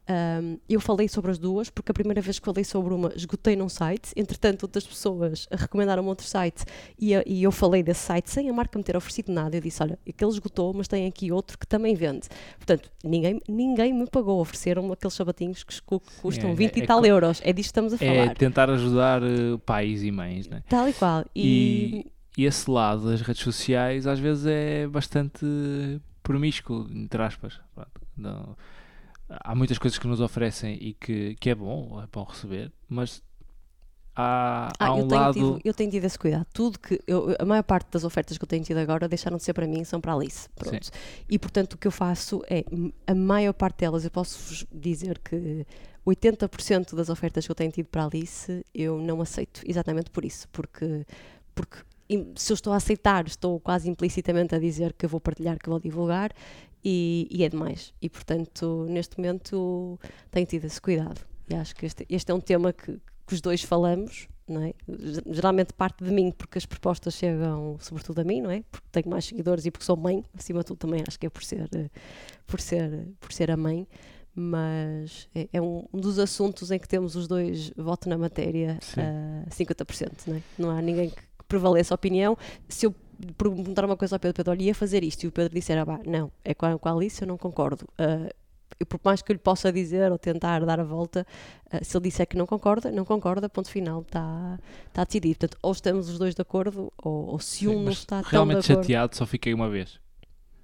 Ahm, eu falei sobre as duas porque a primeira vez que falei sobre uma esgotei num site, entretanto outras pessoas recomendaram outro site e, e eu falei desse site sem a marca me ter oferecido nada. Eu disse: Olha, aquele esgotou, mas tem aqui outro que também vende. Portanto, ninguém, ninguém me pagou, ofereceram aqueles sapatinhos que cu- custam é- 20 é e tal co- euros. É disto que estamos a É falar. tentar ajudar eh, pais e mães, né? Tal e qual. E, E, e esse lado das redes sociais às vezes é bastante promíscuo, entre aspas. Pronto, não- há muitas coisas que nos oferecem e que, que é bom, é bom receber, mas há, Ah, há um eu, tenho lado. tido, eu tenho tido esse cuidado. Tudo que eu- a maior parte das ofertas que eu tenho tido agora deixaram de ser para mim, são para a Alice. Pronto. E portanto o que eu faço é a maior parte delas, eu posso dizer que 80% das ofertas que eu tenho tido para a Alice eu não aceito exatamente por isso, porque, porque se eu estou a aceitar, estou quase implicitamente a dizer que vou partilhar, que vou divulgar e, e é demais. E portanto, neste momento tenho tido esse cuidado. E acho que este, este é um tema que, que os dois falamos, não é? Ge- Geralmente parte de mim, porque as propostas chegam sobretudo a mim, não é? Porque tenho mais seguidores e porque sou mãe, acima de tudo também acho que é por ser, por ser, por ser a mãe. Mas é, é um, dos assuntos em que temos os dois voto na matéria Sim. a 50%, não é? Não há ninguém que, que prevaleça a opinião. Se eu perguntar uma coisa ao Pedro, Pedro, olha, ia fazer isto, e o Pedro disser, ah, não, é com a, com a Alice, eu não concordo. Ah, eu, por mais que eu lhe possa dizer ou tentar dar a volta, ah, se ele disser que não concorda, não concorda, ponto final, está tá decidido. Portanto, ou estamos os dois de acordo, ou, ou se Sim, um não está tão de realmente acordo. chateado, só fiquei uma vez.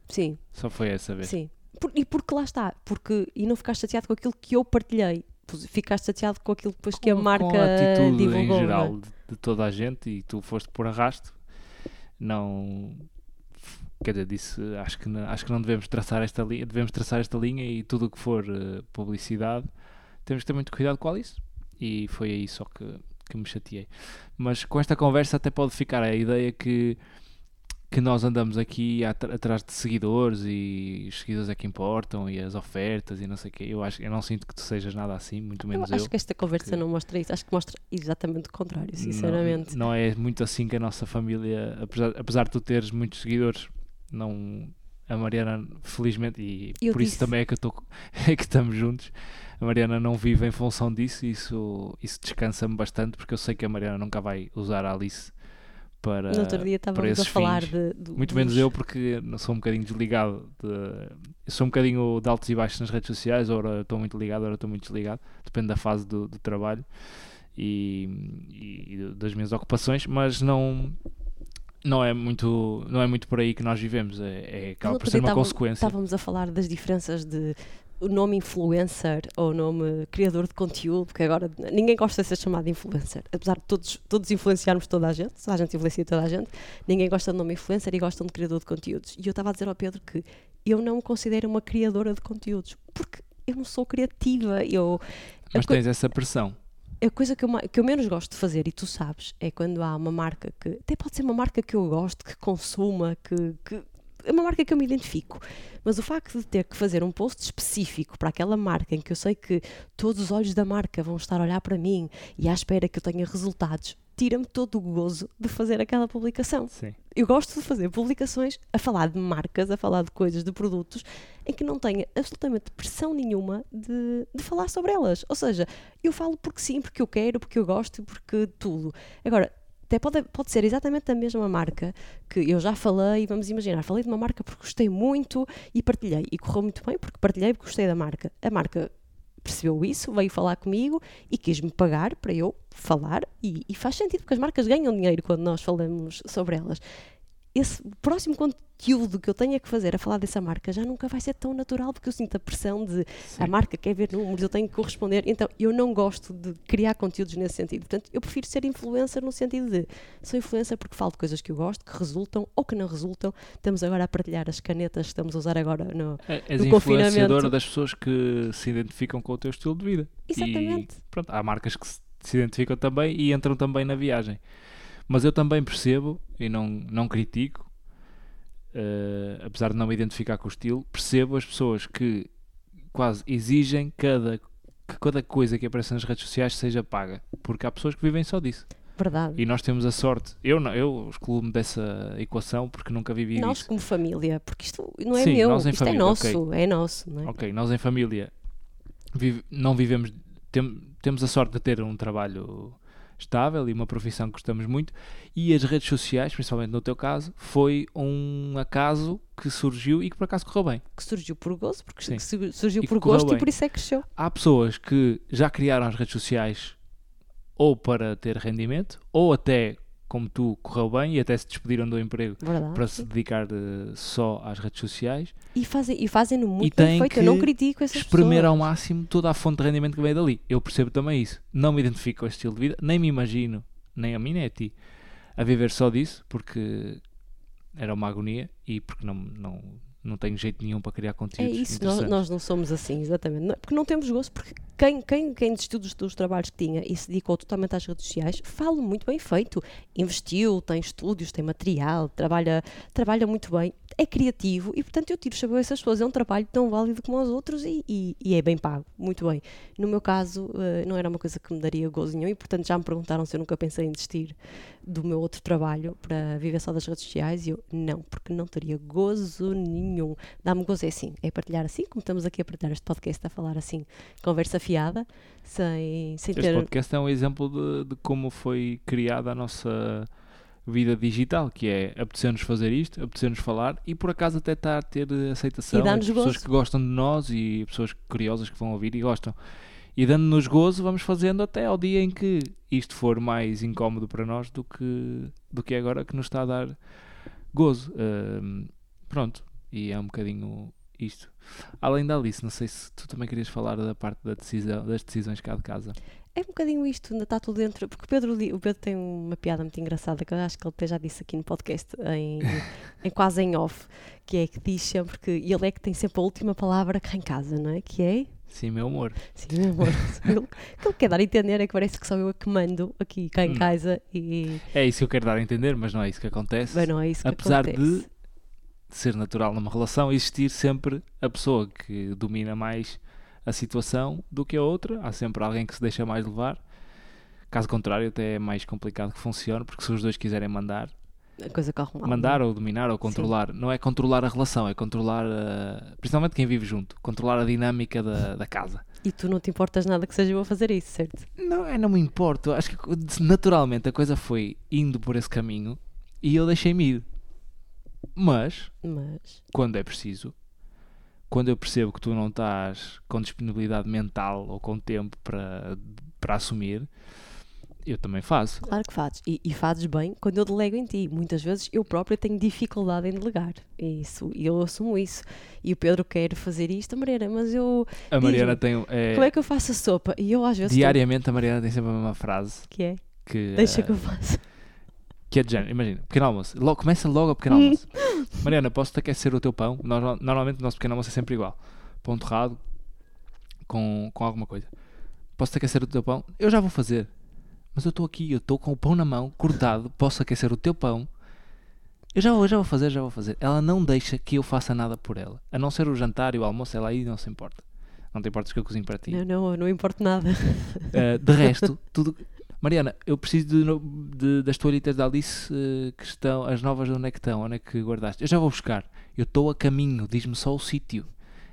Sim, Só foi essa vez. sim. Por- e porque lá está, porque, e não ficaste chateado com aquilo que eu partilhei, ficaste chateado com aquilo depois que a Com- marca com a atitude divulgou. em é? geral de, de toda a gente e tu foste por arrasto não quer dizer disse acho que não, acho que não devemos traçar esta linha devemos traçar esta linha e tudo o que for eh, publicidade temos que ter muito cuidado com isso e foi aí só que, que me chateei. Mas com esta conversa até pode ficar a ideia que que nós andamos aqui at- atrás de seguidores e os seguidores é que importam e as ofertas e não sei o quê. Eu acho eu não sinto que tu sejas nada assim, muito Eu menos eu. acho que esta conversa não mostra isso, acho que mostra exatamente o contrário, sinceramente. Não, não é muito assim que a nossa família, apesar, apesar de tu teres muitos seguidores, não a Mariana, felizmente, e Eu por isso disse- também é que, eu tô, é que estamos juntos. A Mariana não vive em função disso e isso, isso descansa-me bastante porque eu sei que a Mariana nunca vai usar a Alice para, no outro dia estávamos a falar de, do- Muito menos eu, porque sou um bocadinho desligado. De, sou um bocadinho de altos e baixos nas redes sociais. Ora estou muito ligado, ora estou muito desligado. Depende da fase do, do trabalho e, e das minhas ocupações, mas não. Não é, muito, não é muito por aí que nós vivemos, é, é acaba por ser uma consequência. Estávamos a falar das diferenças de o nome influencer ou o nome criador de conteúdo, porque agora ninguém gosta de ser chamado influencer. Apesar de todos, todos influenciarmos toda a gente, a gente influencia toda a gente, ninguém gosta do nome influencer e gostam de criador de conteúdos. E eu estava a dizer ao Pedro que eu não me considero uma criadora de conteúdos, porque eu não sou criativa, eu Mas tens essa pressão. a coisa que eu, que eu menos gosto de fazer, e tu sabes, é quando há uma marca que. Até pode ser uma marca que eu gosto, que consuma, que. que é uma marca que eu me identifico. Mas o facto de ter que fazer um post específico para aquela marca em que eu sei que todos os olhos da marca vão estar a olhar para mim e à espera que eu tenha resultados, tira-me todo o gozo de fazer aquela publicação Sim. eu gosto de fazer publicações a falar de marcas, a falar de coisas, de produtos, em que não tenha absolutamente pressão nenhuma de, de falar sobre elas. Ou seja, eu falo porque sim, porque eu quero, porque eu gosto, porque tudo. Agora, até pode, pode ser exatamente a mesma marca que eu já falei, vamos imaginar, falei de uma marca porque gostei muito e partilhei. E correu muito bem porque partilhei porque gostei da marca. A marca percebeu isso, veio falar comigo e quis-me pagar para eu falar e, e faz sentido porque as marcas ganham dinheiro quando nós falamos sobre elas. Esse próximo conteúdo que eu tenha que fazer a falar dessa marca já nunca vai ser tão natural porque eu sinto a pressão de Sim. a marca quer ver números, eu tenho que corresponder. Então eu não gosto de criar conteúdos nesse sentido. Portanto, eu prefiro ser influencer no sentido de sou influencer porque falo de coisas que eu gosto, que resultam ou que não resultam. Estamos agora a partilhar as canetas que estamos a usar agora no, É- És no influenciadora confinamento. das pessoas que se identificam com o teu estilo de vida. Exatamente. E pronto, há marcas que se identificam também e entram também na viagem. Mas eu também percebo e não, não critico, eh, apesar de não me identificar com o estilo, percebo as pessoas que quase exigem cada, que cada coisa que aparece nas redes sociais seja paga. Porque há pessoas que vivem só disso. Verdade. E nós temos a sorte. Eu não, eu excluo-me dessa equação porque nunca vivi nós disso. como família, porque isto não é Sim, meu, nós isto família, é nosso, é nosso, é? Ok, nós em família vive- não vivemos, tem- temos a sorte de ter um trabalho estável e uma profissão que gostamos muito e as redes sociais, principalmente no teu caso, foi um acaso que surgiu e que por acaso correu bem. Que surgiu por gosto, porque Sim. su- surgiu E por gosto bem. e por isso é que cresceu. Há pessoas que já criaram as redes sociais ou para ter rendimento ou até como tu correu bem e até se despediram do emprego Verdade. para se dedicar eh, só às redes sociais, E fazem, e fazem-no muito têm bem feito. Eu não critico essas espremer ao máximo toda a fonte de rendimento que veio dali. Eu percebo também isso. Não me identifico com este estilo de vida, nem me imagino, nem a mim nem a ti, a viver só disso, porque era uma agonia e porque não, não, não tenho jeito nenhum para criar É conteúdos isso, nós, nós não somos assim, exatamente. Não- Porque não temos gosto, porque quem, quem, quem desistiu dos, dos trabalhos que tinha e se dedicou totalmente às redes sociais, fala muito bem feito. Investiu, tem estúdios, tem material, trabalha, trabalha muito bem, é criativo e, portanto, eu tiro chapéu a essas pessoas. É um trabalho tão válido como os outros e, e- e é bem pago, muito bem. No meu caso, eh, não era uma coisa que me daria gozo nenhum e, portanto, já me perguntaram se eu nunca pensei em desistir do meu outro trabalho para viver só das redes sociais e eu, não, porque não teria gozo nenhum. Dá-me gozo é assim, é partilhar assim, como estamos aqui a partilhar este podcast, a falar assim, conversa fiada, sem, sem Este ter... podcast é um exemplo de, de como foi criada a nossa vida digital, que é apetecer-nos fazer isto, apetecer-nos falar e por acaso até está a ter aceitação E entre pessoas gozo. que gostam de nós e pessoas curiosas que vão ouvir e gostam. E dando-nos gozo, vamos fazendo até ao dia em que isto for mais incómodo para nós do que, do que é agora que nos está a dar gozo. Ahm, pronto, e é um bocadinho isto. Além da Alice, não sei se tu também querias falar da parte da decisão, das decisões cá de casa. É um bocadinho isto, ainda está tudo dentro. Porque o Pedro, o Pedro tem uma piada muito engraçada que eu acho que ele até já disse aqui no podcast, em, em quase em off, que é que diz sempre que ele é que tem sempre a última palavra cá em casa, não é? Que é. Sim, meu amor. Sim, meu amor. O que ele quer dar a entender é que parece que sou eu a que mando aqui cá em Hum. casa e. É isso que eu quero dar a entender, mas não é isso que acontece. Bem, não é isso que Apesar de acontece. ser natural numa relação existir sempre a pessoa que domina mais a situação do que a outra. Há sempre alguém que se deixa mais levar. Caso contrário, até é mais complicado que funcione, porque se os dois quiserem mandar, A coisa corre mal. mandar é? ou dominar ou controlar, não é controlar a relação, é controlar, a- principalmente quem vive junto, controlar a dinâmica da, da casa. E tu não te importas nada que seja eu a fazer isso, certo? Não, é, não me importo. Acho que naturalmente a coisa foi indo por esse caminho e eu deixei-me ir. Mas, Mas. quando é preciso, quando eu percebo que tu não estás com disponibilidade mental ou com tempo para, para assumir, eu também faço. Claro que fazes. E, e fazes bem quando eu delego em ti. Muitas vezes eu própria tenho dificuldade em delegar. E isso, e eu assumo isso. E o Pedro quer fazer isto, Mariana, mas eu. A Mariana tem. é, Como é que eu faço a sopa? E eu às vezes. diariamente a Mariana tem sempre a mesma frase Que é? que, Deixa eh, que eu faça. Que é de género. Imagina, pequeno almoço. Logo, começa logo o pequeno almoço. Mariana, posso-te aquecer o teu pão? Nor- Normalmente o nosso pequeno almoço é sempre igual. Pão torrado com, com alguma coisa. Posso-te aquecer o teu pão? Eu já vou fazer. Mas eu estou aqui, eu estou com o pão na mão, cortado, posso aquecer o teu pão. Eu já vou, já vou fazer, já vou fazer. Ela não deixa que eu faça nada por ela. A não ser o jantar e o almoço, ela aí não se importa. Não te importas que eu cozinho para ti. Não, não, não importa nada. Uh, de resto, tudo. Mariana, eu preciso de, de- das toalhitas da Alice uh, que estão, as novas de onde é que estão, onde é que guardaste? Eu já vou buscar. Eu estou a caminho, diz-me só o sítio.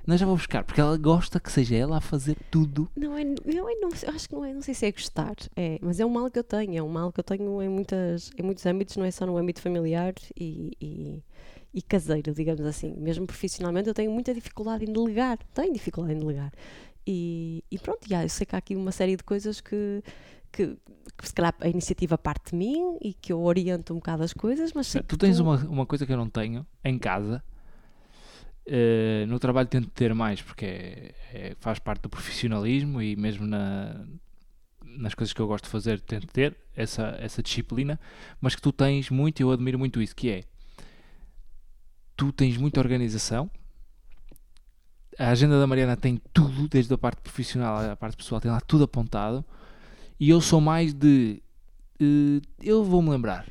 Não, já vou buscar, porque ela gosta que seja ela a fazer tudo. Não é, eu, não, eu acho que não é, não sei se é gostar, é, mas é um mal que eu tenho, é um mal que eu tenho em, muitas, em muitos âmbitos, não é só no âmbito familiar e, e, e caseiro, digamos assim. Mesmo profissionalmente eu tenho muita dificuldade em delegar, tenho dificuldade em delegar. E, e pronto, já, eu sei que há aqui uma série de coisas que, que, que se calhar a iniciativa parte de mim e que eu oriento um bocado as coisas, mas sei Tu tens uma, uma coisa que eu não tenho em casa. Uh, no trabalho tento ter mais, porque é- é- faz parte do profissionalismo e mesmo na, nas coisas que eu gosto de fazer tento ter essa, essa disciplina, mas que tu tens muito e eu admiro muito isso, que é tu tens muita organização. A agenda da Mariana tem tudo, desde a parte profissional à parte pessoal, tem lá tudo apontado. E eu sou mais de. uh, eu vou-me lembrar.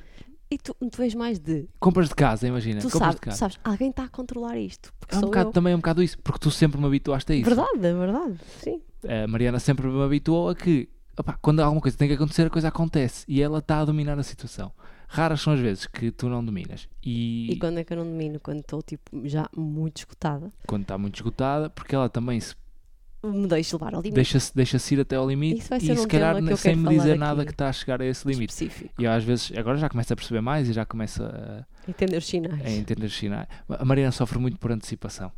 E tu, tu és mais de. Compras de casa, imagina. Tu compras sabes, de tu casa. sabes, alguém está a controlar isto. Porque É um bocado, eu. também é um bocado isso, porque tu sempre me habituaste a isso. Verdade, é verdade. Sim. A Mariana sempre me habituou a que opá, quando alguma coisa tem que acontecer, a coisa acontece e ela está a dominar a situação. Raras são as vezes que tu não dominas. E, E quando é que eu não domino? Quando estou tipo, já muito esgotada, quando está muito esgotada, porque ela também se me deixo levar ao limite deixa-se deixa ir até ao limite Isso vai e ser se um calhar tema que sem me dizer nada que está a chegar a esse limite. específico. E eu às vezes, agora já começo a perceber mais e já começo a, Entender os sinais. a entender os sinais. A Mariana sofre muito por antecipação.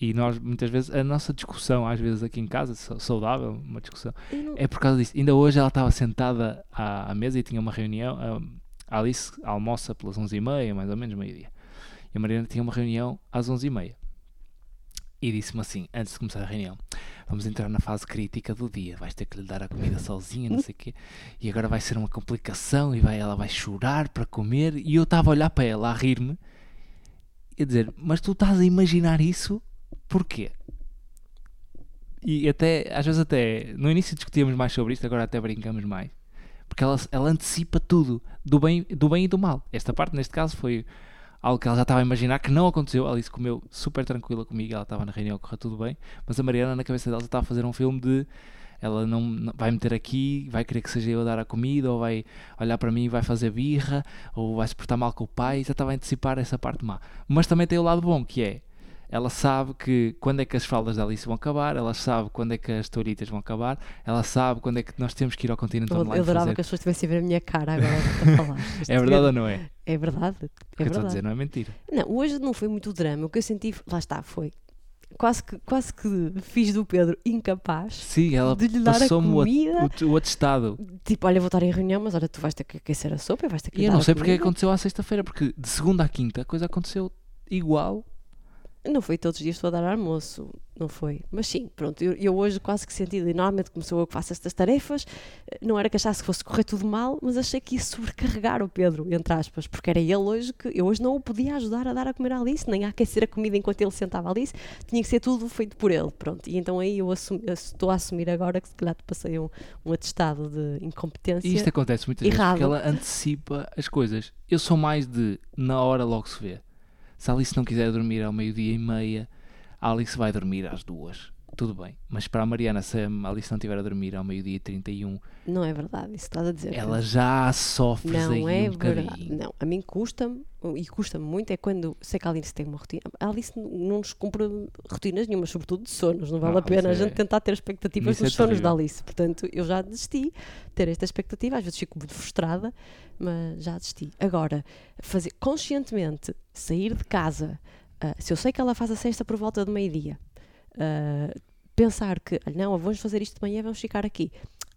E nós, muitas vezes, a nossa discussão, às vezes aqui em casa, sa- saudável, uma discussão, não- é por causa disso. Ainda hoje ela estava sentada à, à mesa e tinha uma reunião. A Alice almoça pelas 11h30, mais ou menos, meio-dia. E a Mariana tinha uma reunião às 11h30. E disse-me assim, antes de começar a reunião: Vamos entrar na fase crítica do dia. Vais ter que lhe dar a comida sozinha, não sei o quê. E agora vai ser uma complicação. E vai, ela vai chorar para comer. E eu estava a olhar para ela, a rir-me, e a dizer: Mas tu estás a imaginar isso? Porquê? E até, às vezes até, no início discutíamos mais sobre isto, agora até brincamos mais. Porque ela, ela antecipa tudo, do bem, do bem e do mal. Esta parte, neste caso, foi algo que ela já estava a imaginar que não aconteceu. A Alice comeu super tranquila comigo, ela estava na reunião, correu tudo bem. Mas a Mariana, na cabeça dela, já estava a fazer um filme de ela não, não- vai meter aqui, vai querer que seja eu a dar a comida, ou vai olhar para mim e vai fazer birra, ou vai se portar mal com o pai. Já estava a antecipar essa parte má. Mas também tem o lado bom, que é ela sabe que quando é que as fraldas da Alice vão acabar, ela sabe quando é que as toalhitas vão acabar, ela sabe quando é que nós temos que ir ao continente Eu, online eu adorava fazer. que as pessoas estivessem a ver a minha cara agora a falar. É verdade ou não é? É verdade. O É que eu estou a dizer não é mentira. Não, hoje não foi muito drama. O que eu senti, lá está, foi quase que, quase que fiz do Pedro incapaz Sim, ela de lhe dar a passou-me o, comida. o, o atestado. Tipo, olha, vou estar em reunião, mas olha, tu vais ter que aquecer a sopa e vais ter que E eu não sei porque é comida. aconteceu à sexta-feira, porque de segunda à quinta a coisa aconteceu igual. Não foi todos os dias estou a dar almoço, não foi. Mas sim, pronto, eu, eu hoje quase que senti, normalmente como sou eu que faço estas tarefas, eh, não era que achasse que fosse correr tudo mal, mas achei que ia sobrecarregar o Pedro, entre aspas, porque era ele hoje que eu hoje não o podia ajudar a dar a comer à Alice, nem a aquecer a comida enquanto ele sentava a Alice, tinha que ser tudo feito por ele, pronto. E então aí eu, assumi- estou a assumir agora que se calhar te passei um, um atestado de incompetência. E isto acontece muitas vezes Errado. porque ela antecipa as coisas. Eu sou mais de na hora logo se vê. Se a Alice não quiser dormir ao meio-dia e meia, a Alice vai dormir às duas. Tudo bem. Mas para a Mariana, se a Alice não estiver a dormir ao meio-dia e 31, Não é verdade, isso estás a dizer. ela já sofre aí Não é um verdade. bocadinho. Não, a mim custa-me, e custa-me muito, é quando sei que a Alice tem uma rotina. A Alice não nos cumpre rotinas nenhumas, sobretudo de sonos. Não vale Não, a pena a isso é- gente tentar ter expectativas isso é nos sonos da. Alice. Portanto, eu já desisti de ter esta expectativa. Às vezes fico muito frustrada, mas já desisti. Agora, fazer conscientemente sair de casa, ah, se eu sei que ela faz a sexta por volta de meio-dia, ah, pensar que, "Olha, não, vamos fazer isto de manhã, vamos ficar aqui.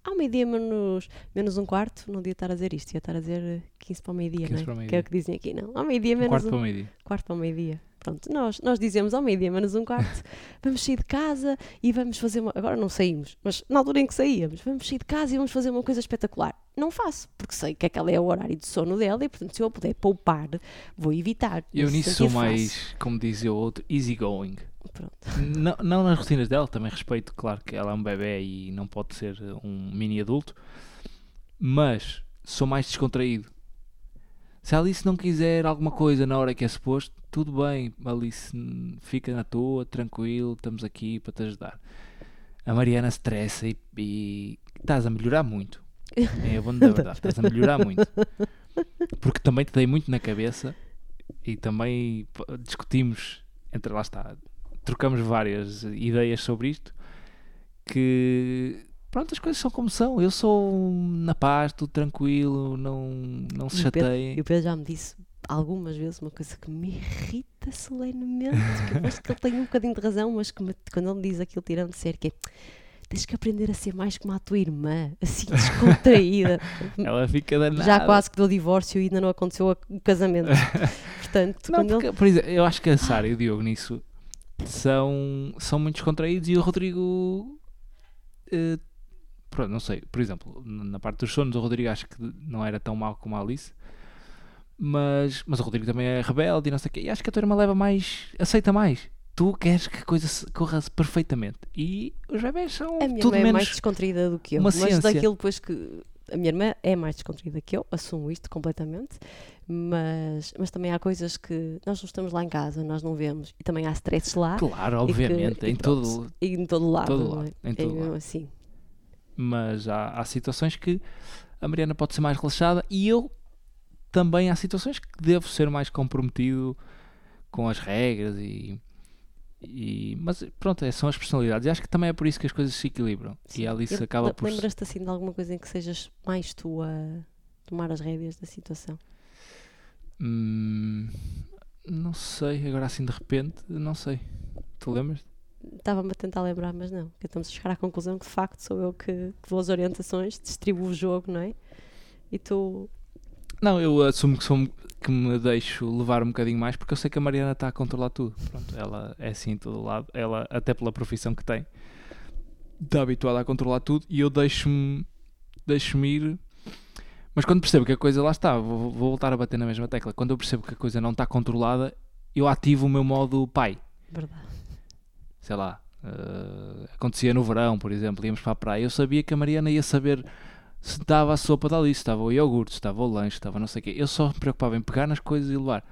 Ao meio-dia menos, menos um quarto, não devia estar a dizer isto, ia estar a dizer 15 para o meio-dia, 15 não é? para o Que é o que dizem aqui, não? Ao meio-dia Um menos quarto um para o meio-dia. quarto para o meio-dia. Pronto, nós, nós dizemos ao meio-dia menos um quarto, vamos sair de casa e vamos fazer uma. Agora não saímos, mas na altura em que saíamos, vamos sair de casa e vamos fazer uma coisa espetacular. Não faço, porque sei que aquele é o horário de sono dela e, portanto, se eu puder poupar, vou evitar. Eu nisso sou faço. mais, como dizia o outro, easygoing. Pronto. Não, não nas rotinas dela, também respeito, claro que ela é um bebê e não pode ser um mini adulto, mas sou mais descontraído. Se a Alice não quiser alguma coisa na hora que é suposto, tudo bem, Alice, fica na tua, tranquilo, estamos aqui para te ajudar. A Mariana estressa e, e estás a melhorar muito. É bom da verdade, estás a melhorar muito. Porque também te dei muito na cabeça e também discutimos entre lá está, trocamos várias ideias sobre isto que pronto, as coisas são como são. Eu sou na paz, tudo tranquilo, não, não se chateiem. E o Pedro já me disse algumas vezes uma coisa que me irrita solenemente, que eu acho que ele tem um bocadinho de razão, mas que me- quando ele me diz aquilo tirando de ser que é tens que aprender a ser mais como a tua irmã, assim descontraída. Ela fica danada. Já quase que deu divórcio e ainda não aconteceu o casamento. Portanto, Não, quando ele. porque, por exemplo, eu acho que a Sara e o Diogo nisso são, são muito descontraídos e o Rodrigo. eh, pronto, não sei. Por exemplo, na parte dos sonos, o Rodrigo acho que não era tão mau como a Alice. Mas, mas o Rodrigo também é rebelde e não sei o quê. E acho que a tua irmã leva mais. aceita mais. Tu queres que a coisa corra perfeitamente. E os bebés são A minha tudo irmã é menos. mais descontraída do que eu. uma mas ciência. daquilo depois que. A minha irmã é mais descontraída que eu, assumo isto completamente, mas, mas também há coisas que nós não estamos lá em casa, nós não vemos, e também há stresses lá Claro, que- obviamente. e em pronto, todo, em todo lado. todo não lado, é? em todo é lado. assim. mas há, há situações que a Mariana pode ser mais relaxada e eu também há situações que devo ser mais comprometido com as regras e, e mas pronto, é- são as personalidades e acho que também é por isso que as coisas se equilibram e a Alice Eu- acaba por Lembras-te assim de alguma coisa em que sejas mais tu a tomar as rédeas da situação? Hum, não sei, agora assim de repente não sei Tu lembras? Estava-me a tentar lembrar, mas não. Estamos a chegar à conclusão que de facto sou eu que, que dou as orientações, distribuo o jogo, não é? E tu. Não, eu assumo que, sou, que me deixo levar um bocadinho mais porque eu sei que a Mariana está a controlar tudo. Pronto, ela é assim em todo lado. Ela, até pela profissão que tem, está habituada a controlar tudo e eu deixo-me deixo-me ir. Mas quando percebo que a coisa lá está, vou, vou voltar a bater na mesma tecla. Quando eu percebo que a coisa não está controlada, eu ativo o meu modo pai. Verdade. sei lá, eh, acontecia no verão, por exemplo, íamos para a praia, eu sabia que a Mariana ia saber se estava a sopa da Alice, se estava o iogurte, se estava o lanche, se estava não sei o quê. Eu só me preocupava em pegar nas coisas e levar.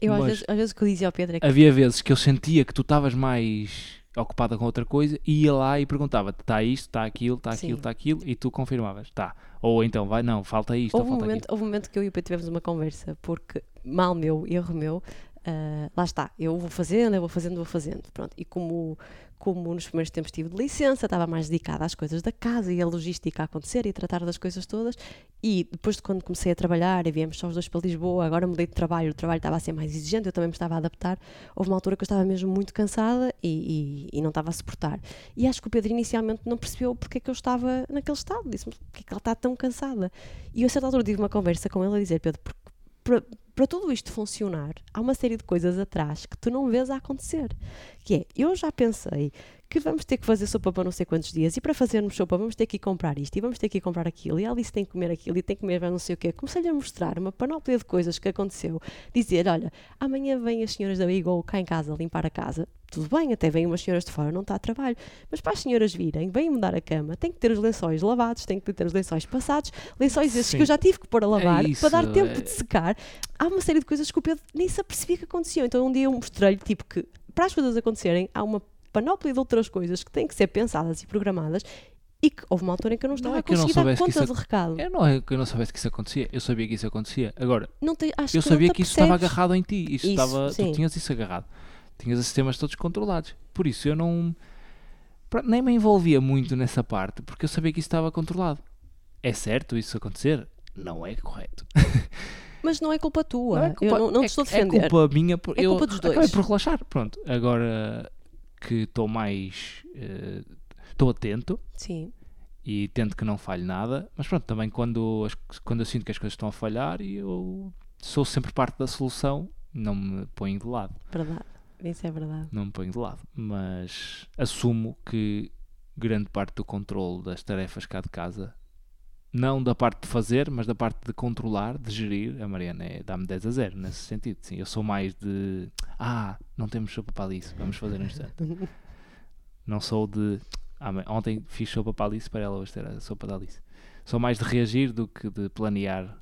Eu às vezes, às vezes que eu dizia ao Pedro é que Havia vezes que eu sentia que tu estavas mais ocupada com outra coisa e ia lá e perguntava está isto, está aquilo, está aquilo, está aquilo e tu confirmavas, está. Ou então, vai, não, falta isto, ou houve um, falta momento, houve um momento que eu e o Pedro tivemos uma conversa, porque mal meu, erro meu, ah, lá está, eu vou fazendo, eu vou fazendo, vou fazendo. Pronto. E como, como nos primeiros tempos estive de licença, estava mais dedicada às coisas da casa e a logística a acontecer e a tratar das coisas todas. E depois de quando comecei a trabalhar e viemos só os dois para Lisboa, agora mudei de trabalho, o trabalho estava a ser mais exigente, eu também me estava a adaptar. Houve uma altura que eu estava mesmo muito cansada e, e- e não estava a suportar. E acho que o Pedro inicialmente não percebeu porque é que eu estava naquele estado. Disse-me porque é que ela está tão cansada. E eu a certa altura tive uma conversa com ele a dizer, Pedro, porque para, tudo isto funcionar, há uma série de coisas atrás que tu não vês a acontecer. Que é, eu já pensei que vamos ter que fazer sopa para não sei quantos dias e para fazermos sopa vamos ter que ir comprar isto e vamos ter que ir comprar aquilo e a Alice tem que comer aquilo e tem que comer não sei o quê. Comecei-lhe a mostrar uma panóplia de coisas que aconteceu. Dizer, olha, amanhã vêm as senhoras da Eagle cá em casa limpar a casa. Tudo bem, até vêm umas senhoras de fora, não está a trabalho. Mas para as senhoras virem, vêm mudar a cama, tem que ter os lençóis lavados, tem que ter os lençóis passados, lençóis esses Sim. que eu já tive que pôr a lavar isso, para dar tempo é- de secar. Há uma série de coisas que o Pedro nem se apercebia que aconteciam. Então um dia eu mostrei-lhe tipo, que para as coisas acontecerem há uma panóplia de outras coisas que têm que ser pensadas e programadas e que houve uma altura em que eu não estava é a que eu não conseguir dar que conta isso recado. Eu não é que eu não soubesse que isso acontecia, eu sabia que isso acontecia. Agora, Não te, eu que não sabia te que isso estava agarrado em ti. Isso Isso, estava, sim. tu tinhas isso agarrado. Tinhas os sistemas todos controlados. Por isso eu não. Nem me envolvia muito nessa parte, porque eu sabia que isso estava controlado. É certo isso acontecer? Não é correto. Mas não é culpa tua. Não é culpa- eu não, não te é- estou a defender. É culpa minha. Por, É eu culpa dos dois. Acabei por relaxar. Pronto. Agora que estou mais. eh, Estou atento Sim, e tento que não falhe nada. Mas pronto, também quando, as- quando eu sinto que as coisas estão a falhar e eu sou sempre parte da solução, não me ponho de lado. verdade. Isso é verdade. Não me ponho de lado. Mas assumo que grande parte do controle das tarefas cá de casa, não da parte de fazer, mas da parte de controlar, de gerir, a Mariana é, dá-me 10 a 0 nesse sentido. Sim, eu sou mais de ah, não temos sopa para Alice, vamos fazer um instante. Não sou de ah, ontem fiz sopa para Alice para ela hoje ter a sopa da Alice. Sou mais de reagir do que de planear.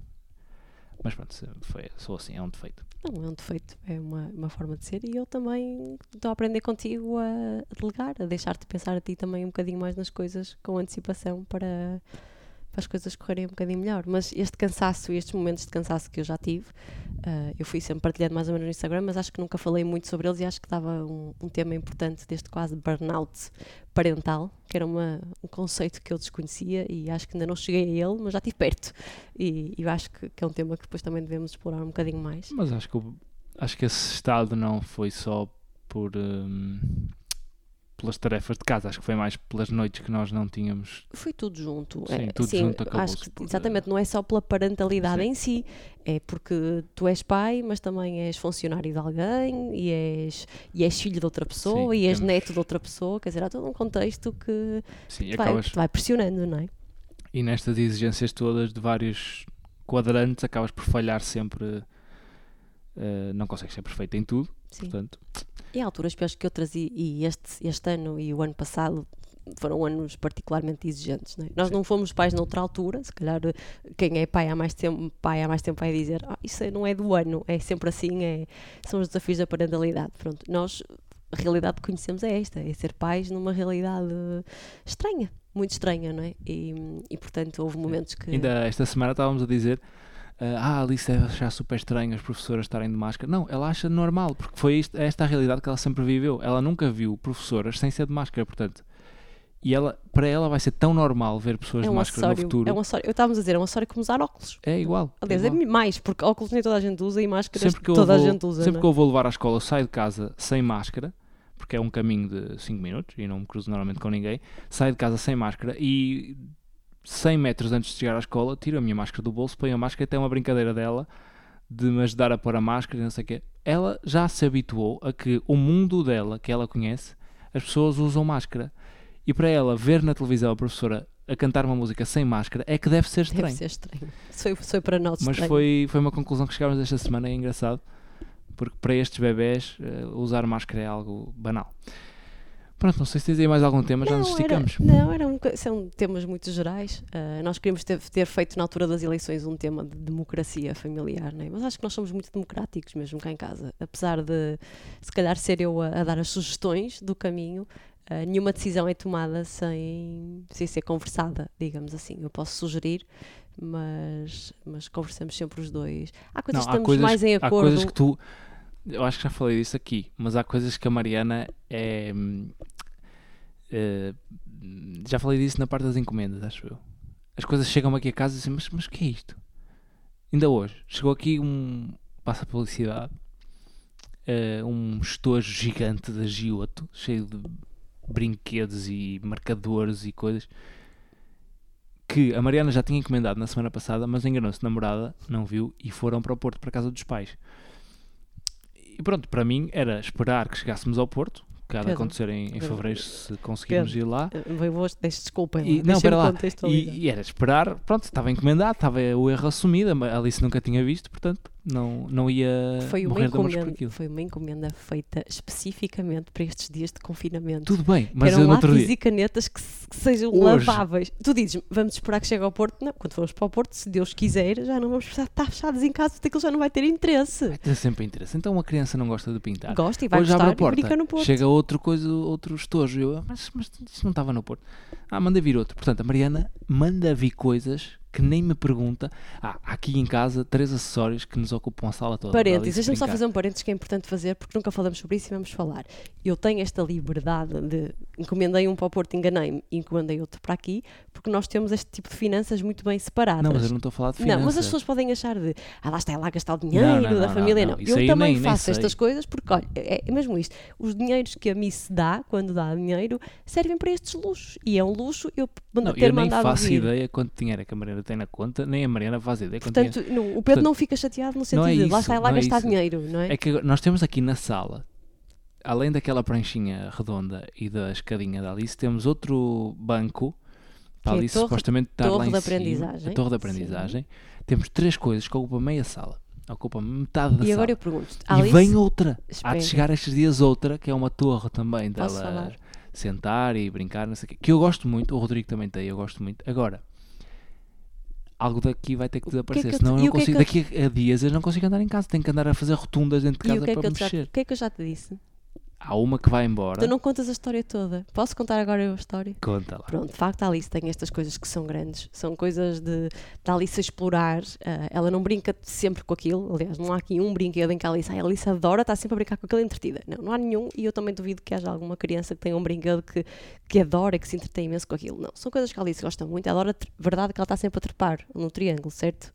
Mas pronto, foi, sou assim, é um defeito. Não é um defeito, é uma, uma forma de ser e eu também estou a aprender contigo a, a delegar, a deixar-te pensar a ti também um bocadinho mais nas coisas com antecipação para, para as coisas correrem um bocadinho melhor. Mas este cansaço e estes momentos de cansaço que eu já tive, ah, eu fui sempre partilhando mais ou menos no Instagram, mas acho que nunca falei muito sobre eles e acho que dava um, um tema importante deste quase burnout parental, que era uma, um conceito que eu desconhecia e acho que ainda não cheguei a ele, mas já estive perto. E, e eu acho que, que é um tema que depois também devemos explorar um bocadinho mais. Mas acho que, acho que esse estado não foi só por hum, pelas tarefas de casa, acho que foi mais pelas noites que nós não tínhamos. Foi tudo junto. Sim, é, tudo sim, junto acabou-se acho que, por- Exatamente, não é só pela parentalidade Sim. em si, é porque tu és pai, mas também és funcionário de alguém e és, e és filho de outra pessoa Sim, e és temos- neto de outra pessoa, quer dizer, há todo um contexto que Sim, te vai, acabas, te vai pressionando, não é? e nestas exigências todas de vários quadrantes, acabas por falhar sempre. eh, não consegues ser perfeito em tudo, Sim. portanto, E há alturas piores que outras, e, e este, este ano e o ano passado foram anos particularmente exigentes. Não é? Nós Sim. não fomos pais noutra altura, se calhar eh, quem é pai há mais tempo, pai há mais tempo vai dizer ah, isso não é do ano, é sempre assim, é, são os desafios da parentalidade. Pronto, nós a realidade que conhecemos é esta, é ser pais numa realidade estranha, muito estranha, não é? E, e portanto houve momentos que ainda esta semana estávamos a dizer. Eh, ah, a Alice deve achar super estranho as professoras estarem de máscara. Não, ela acha normal, porque foi isto, esta a realidade que ela sempre viveu. Ela nunca viu professoras sem ser de máscara, portanto. E ela, para ela vai ser tão normal ver pessoas é de um máscara no futuro. é um acessório, eu estávamos a dizer, é um acessório como usar óculos. É igual. Aliás, é, igual. mais, porque óculos nem toda a gente usa e máscaras sempre que toda vou, a gente usa. sempre não é? que eu vou levar à escola, eu saio de casa sem máscara, porque que é um caminho de 5 minutos e não me cruzo normalmente com ninguém, saio de casa sem máscara e 100 metros antes de chegar à escola, tiro a minha máscara do bolso, ponho a máscara e tem uma brincadeira dela de me ajudar a pôr a máscara e não sei o quê. Ela já se habituou a que o mundo dela, que ela conhece, as pessoas usam máscara. E para ela ver na televisão a professora a cantar uma música sem máscara é que deve ser estranho. Deve ser estranho. Foi, foi para nós Mas estranho. foi, foi uma conclusão que chegámos esta semana é engraçado, porque para estes bebés eh, usar máscara é algo banal. Pronto, não sei se tens aí mais algum tema, já nos Não, era- esticamos. não, eram, co- são temas muito gerais. Ah, nós queríamos ter, ter feito na altura das eleições um tema de democracia familiar, não é? mas acho que nós somos muito democráticos mesmo cá em casa. Apesar de, se calhar, ser eu a, a dar as sugestões do caminho, ah, nenhuma decisão é tomada sem, sem ser conversada, digamos assim. Eu posso sugerir, mas, mas conversamos sempre os dois. Há coisas Não, que estamos mais em há acordo. coisas que tu. Eu acho que já falei disso aqui, mas há coisas que a Mariana é. eh, já falei disso na parte das encomendas, acho eu. As coisas chegam aqui a casa e dizem, mas, mas que é isto? Ainda hoje, chegou aqui um. Passa a publicidade. eh, um estojo gigante da Gioto, cheio de brinquedos e marcadores e coisas que a Mariana já tinha encomendado na semana passada, mas enganou-se namorada, não viu e foram para o Porto, para a casa dos pais. E pronto, para mim era esperar que chegássemos ao Porto, que há de acontecer em, em fevereiro se conseguirmos ir lá. Ah, vou, vou, deixe, desculpem, E, lá, não, espera lá. E, e era esperar, pronto, estava encomendado, estava o erro assumido, a Alice nunca tinha visto, portanto não, não ia Foi uma, morrer de por encomenda, foi uma encomenda feita especificamente para estes dias de confinamento. Tudo bem, mas eram eu lápis dia. e canetas que, que sejam Hoje. laváveis. Tu dizes, vamos esperar que chegue ao Porto? Não, quando formos para o Porto, se Deus quiser, já não vamos precisar estar fechados em casa, porque aquilo já não vai ter interesse. Vai ter sempre interesse. Então uma criança não gosta de pintar. Gosta e vai Hoje abre gostar a e brinca porta, no Porto. chega outro coisa, outro estojo. Eu, "Ah, mas, mas isto não estava no Porto. Ah, manda vir outro. Portanto, a Mariana manda vir coisas que nem me pergunta. Ah, há aqui em casa três acessórios que nos ocupam a sala toda. Parênteses, deixa-me só fazer um parênteses que é importante fazer porque nunca falamos sobre isso e vamos falar. Eu tenho esta liberdade de encomendei um para o Porto, enganei-me e encomendei outro para aqui, porque nós temos este tipo de finanças muito bem separadas. Não, mas eu não estou a falar de finanças. Não, mas as pessoas podem achar de ah, lá está ela a gastar o dinheiro Não, não, da não, família. não, eu também nem- nem faço estas sei. coisas porque, olha, é, é mesmo isto. Os dinheiros que a Miss dá, quando dá dinheiro, servem para estes luxos. E é um luxo eu manda- Não, ter eu nem mandado faço vir. ideia quanto dinheiro é que Mariana tem na conta, nem a Mariana faz ideia. Portanto, não, o Pedro Portanto, não fica chateado no não sentido é de lá isso, está não é gastar isso. dinheiro, não é? É que nós temos aqui na sala, além daquela pranchinha redonda e da escadinha da Alice, temos outro banco para é a Alice torre- supostamente estar torre lá em cima, aprendizagem. a torre de aprendizagem. Temos três coisas que ocupam meia sala. Ocupa metade da E sala. agora eu pergunto, E Alice, vem outra. Há Espera. de chegar estes dias outra, que é uma torre também dela sentar e brincar, não sei o quê. Que eu gosto muito, o Rodrigo também tem, eu gosto muito. Agora, algo daqui vai ter que que é que desaparecer, eu te- senão eu não o que é consigo. que Daqui a dias eu não consigo andar em casa, tenho que andar a fazer rotundas dentro de casa é para mexer. o que é que eu já te disse? Há uma que vai embora. Tu não contas a história toda. Posso contar agora eu a história? Conta lá. Pronto, de facto a Alice tem estas coisas que são grandes, são coisas de, de Alice explorar. ah, ela não brinca sempre com aquilo, aliás, não há aqui um brinquedo em que a Alice, "Ai, a Alice adora, está sempre a brincar com aquilo entretida. Não, não há nenhum, e eu também duvido que haja alguma criança que tenha um brinquedo que, que adora, que se entretém imenso com aquilo. Não, são coisas que a Alice gosta muito, adora, verdade que ela está sempre a trepar no triângulo, certo?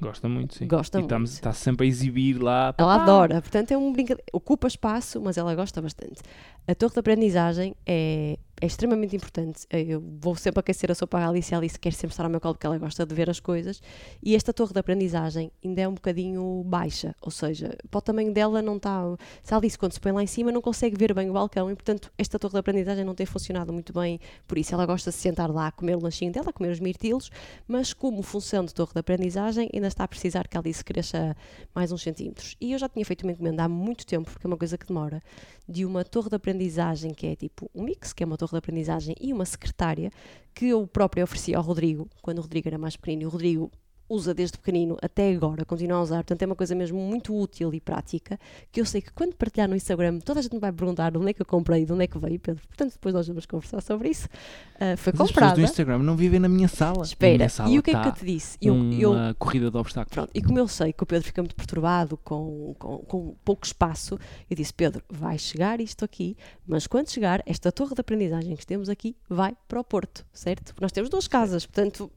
Gosta muito, sim. Gosta e muito. Está sempre a exibir lá. Ela adora, portanto é um brinquedo, ocupa espaço, mas ela gosta bastante. A torre de aprendizagem é, é extremamente importante. Eu vou sempre aquecer a sopa à Alice e a Alice quer sempre estar ao meu colo porque ela gosta de ver as coisas. E esta torre de aprendizagem ainda é um bocadinho baixa, ou seja, para o tamanho dela não está. Se a Alice, quando se põe lá em cima, não consegue ver bem o balcão e, portanto, esta torre de aprendizagem não tem funcionado muito bem. Por isso, ela gosta de se sentar lá comer o lanchinho dela, comer os mirtilos, mas como função de torre de aprendizagem, ainda está a precisar que a Alice cresça mais uns centímetros. E eu já tinha feito uma encomenda há muito tempo, porque é uma coisa que demora, de uma torre de aprendizagem que é tipo um mix, que é uma torre de aprendizagem e uma secretária, que eu própria ofereci ao Rodrigo, quando o Rodrigo era mais pequenino, o Rodrigo usa desde pequenino até agora, continua a usar, portanto é uma coisa mesmo muito útil e prática, que eu sei que quando partilhar no Instagram, toda a gente me vai perguntar de onde é que eu comprei, de onde é que veio, Pedro, portanto depois nós vamos conversar sobre isso. Ah, foi Mas as pessoas comprada. do Instagram não vivem na minha sala. Espera, minha sala e o que é que eu te disse? Eu, uma eu, corrida de obstáculos. Pronto, e como eu sei que o Pedro fica muito perturbado com, com, com pouco espaço, eu disse: Pedro, vai chegar isto aqui, mas quando chegar, esta torre de aprendizagem que temos aqui vai para o Porto, certo? Porque nós temos duas casas, portanto,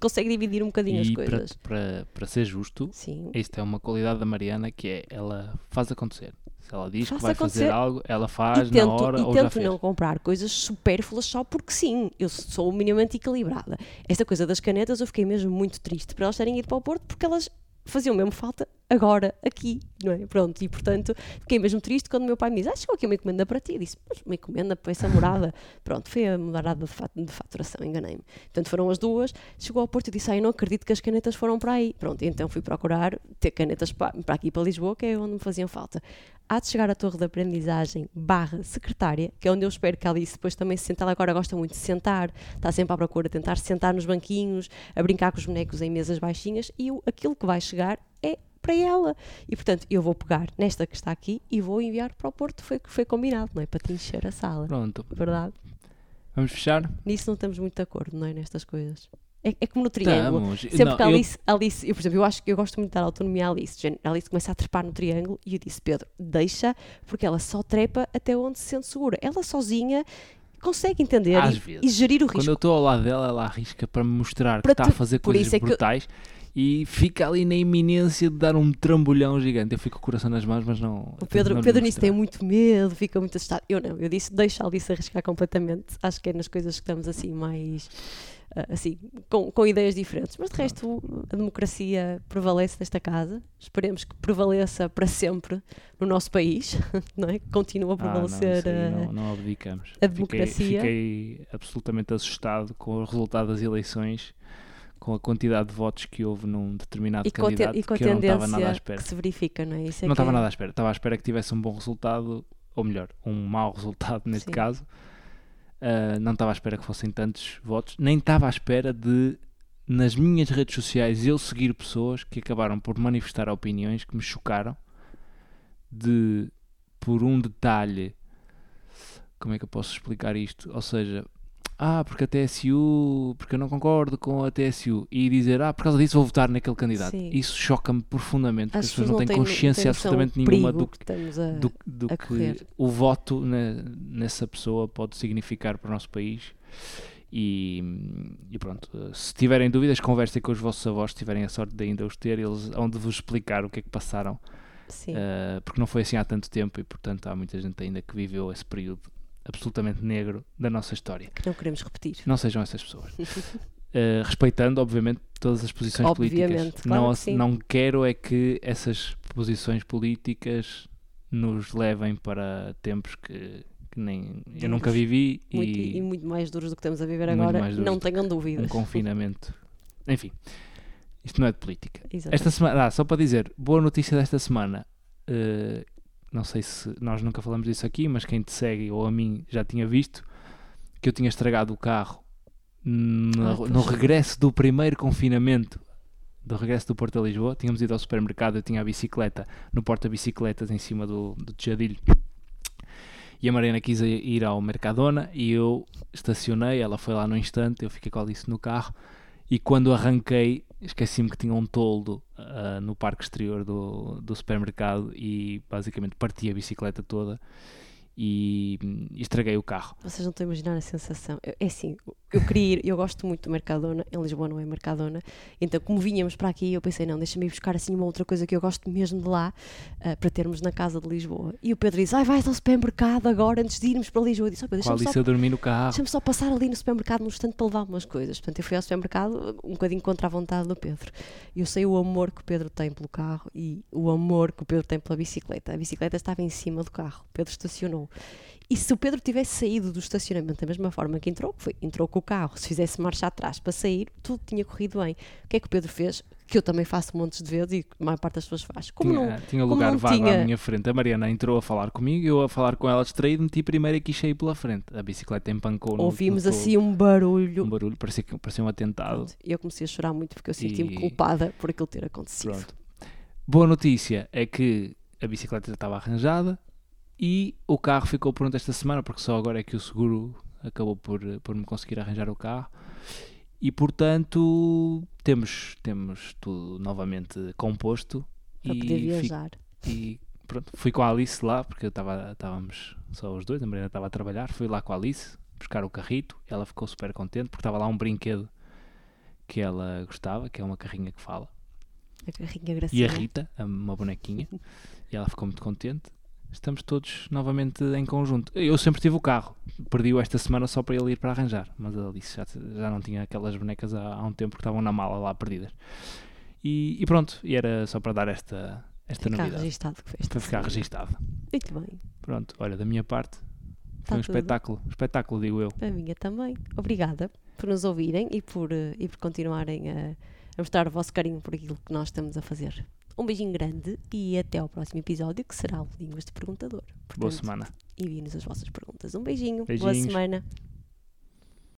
consegue dividir um bocadinho as E para, coisas. para, para ser justo, Sim, isto é uma qualidade da Mariana que é ela faz acontecer. Se ela diz que vai fazer acontecer. algo, ela faz e tento, na hora e ou tento não comprar coisas supérfluas só porque sim. Eu sou minimamente equilibrada. Esta coisa das canetas eu fiquei mesmo muito triste por elas terem ido para o Porto porque elas faziam mesmo falta agora, aqui, não é? Pronto, e portanto fiquei mesmo triste quando meu pai me disse: Ah, chegou aqui uma encomenda para ti. Eu disse: Mas uma encomenda para essa morada. Pronto, foi a morada de, fat- de faturação, enganei-me. Portanto foram as duas. Chegou ao Porto e disse: Ah, eu não acredito que as canetas foram para aí. Pronto, então fui procurar ter canetas para, para aqui, para Lisboa, que é onde me faziam falta há de chegar à torre de aprendizagem barra secretária, que é onde eu espero que a Alice depois também se sente. Ela agora gosta muito de sentar, está sempre à procura tentar sentar nos banquinhos, a brincar com os bonecos em mesas baixinhas e aquilo que vai chegar é para ela. E portanto, eu vou pegar nesta que está aqui e vou enviar para o Porto, foi que foi combinado, não é? Para te encher a sala. Pronto, Verdade? vamos fechar? Nisso não estamos muito de acordo, não é? Nestas coisas. É, é como no triângulo. Estamos. Sempre Não, que a eu- Alice, Alice, eu por exemplo, eu acho que eu gosto muito de dar autonomia à Alice. A Alice começa a trepar no triângulo e eu disse, Pedro, deixa, porque ela só trepa até onde se sente segura. Ela sozinha consegue entender e, e gerir o Quando risco. eu estou ao lado dela, ela arrisca para me mostrar Para que está tu- a fazer por coisas isso é que brutais e fica ali na iminência de dar um trambolhão gigante. Eu fico com o coração nas mãos, mas não. O Pedro, não Pedro nisso tem muito medo, fica muito assustado. Eu não, eu disse, deixa a Alice arriscar completamente. Acho que é nas coisas que estamos assim mais. ah, Assim, com, com ideias diferentes, mas de resto a democracia prevalece nesta casa. Esperemos que prevaleça para sempre no nosso país, não é? Que Continua a Ah, não, prevalecer isso aí ah, não, não abdicamos. a Fiquei- democracia. Fiquei, absolutamente assustado com o resultado das eleições, com a quantidade de votos que houve num determinado e candidato e com a que eu não estava nada à espera. que se verifica, não é? Isso é não estava é- nada à espera. Estava à espera que tivesse um bom resultado, ou melhor, um mau resultado neste Sim. caso. Ah, não estava à espera que fossem tantos votos, nem estava à espera de, nas minhas redes sociais, eu seguir pessoas que acabaram por manifestar opiniões que me chocaram de por um detalhe. Como é que eu posso explicar isto? Ou seja, ah, porque a TSU, porque eu não concordo com a TSU, e dizer, ah, por causa disso vou votar naquele candidato. Sim. Isso choca-me profundamente, porque as As pessoas não têm consciência absolutamente nenhuma do, que a... do, do que o voto ne- nessa pessoa pode significar para o nosso país. E, e pronto, se tiverem dúvidas, conversem com os vossos avós, se tiverem a sorte de ainda os ter, eles hão de vos explicar o que é que passaram, Sim. eh, porque não foi assim há tanto tempo e, portanto, há muita gente ainda que viveu esse período absolutamente negro da nossa história. que não queremos repetir. Não sejam essas pessoas. Eh, respeitando, obviamente, todas as posições políticas. Obviamente, claro não, que não quero é que essas posições políticas nos levem para tempos que, que nem eu Duros. nunca vivi Muito- e, e muito mais duros do que estamos a viver agora, não tenham dúvidas. um confinamento. Enfim, isto não é de política. Exato. Esta semana, ah, só para dizer, boa notícia desta semana. eh, não sei se nós nunca falamos disso aqui, mas quem te segue ou a mim já tinha visto que eu tinha estragado o carro no, Ah, pois no é. regresso do primeiro confinamento do regresso do Porto a Lisboa. Tínhamos ido ao supermercado, eu tinha a bicicleta no porta-bicicletas em cima do, do tejadilho. E a Mariana quis ir ao Mercadona e eu estacionei, ela foi lá no instante, eu fiquei com a Alice no carro e quando arranquei esqueci-me que tinha um toldo ah, no parque exterior do, do supermercado e basicamente parti a bicicleta toda e, e estraguei o carro. Vocês não estão a imaginar a sensação. Eu- É assim, eu queria ir, eu gosto muito do Mercadona, em Lisboa não é Mercadona, então como vinhamos para aqui, eu pensei, não, deixa-me ir buscar assim uma outra coisa que eu gosto mesmo de lá, ah, para termos na casa de Lisboa. E o Pedro disse, ai, vais ao supermercado agora, antes de irmos para Lisboa. Eu disse, oh, Pedro, deixa-me só dormir no carro. Deixa-me só passar ali no supermercado num instante para levar umas coisas. Portanto, eu fui ao supermercado um bocadinho contra a vontade do Pedro. Eu sei o amor que o Pedro tem pelo carro e o amor que o Pedro tem pela bicicleta. A bicicleta estava em cima do carro. O Pedro estacionou. E se o Pedro tivesse saído do estacionamento da mesma forma que entrou, que foi, entrou com o carro, se fizesse marcha atrás para sair, tudo tinha corrido bem. O que é que o Pedro fez? Que eu também faço montes de vezes e a maior parte das pessoas faz. Como tinha, não, tinha lugar vago à tinha- minha frente. A Mariana entrou a falar comigo, eu a falar com ela distraído, meti primeiro e quis sair pela frente. A bicicleta empancou no, ouvimos no assim um barulho. um barulho, parecia, parecia um atentado. Pronto, E eu comecei a chorar muito porque eu senti-me E- culpada por aquilo ter acontecido. Pronto. Boa notícia é que a bicicleta já estava arranjada e o carro ficou pronto esta semana, porque só agora é que o seguro acabou por, por me conseguir arranjar o carro. E portanto temos, temos tudo novamente composto Para e, poder fi- viajar. e pronto, fui com a Alice lá, porque estava- estávamos só os dois, a Mariana estava a trabalhar, fui lá com a Alice buscar o carrito, ela ficou super contente porque estava lá um brinquedo que ela gostava, que é uma carrinha que fala A carrinha e a. Rita, uma bonequinha, e ela ficou muito contente. Estamos todos novamente em conjunto. Eu sempre tive o carro, perdi-o esta semana só para ele ir para arranjar, mas ele disse já, já não tinha aquelas bonecas há, há um tempo que estavam na mala lá perdidas. E, e pronto, e era só para dar esta, esta Ficar novidade. registado que fez. Para ficar registado. Muito bem. Pronto, olha, da minha parte, Tá foi um tudo. espetáculo. Espetáculo, digo eu. A minha também. Obrigada por nos ouvirem e por, eh, e por continuarem a, a mostrar o vosso carinho por aquilo que nós estamos a fazer. Um beijinho grande e até ao próximo episódio, que será o Línguas de Perguntador. Boa Portanto, semana. Enviem-nos as vossas perguntas. Um beijinho. Boa Beijinhos. semana.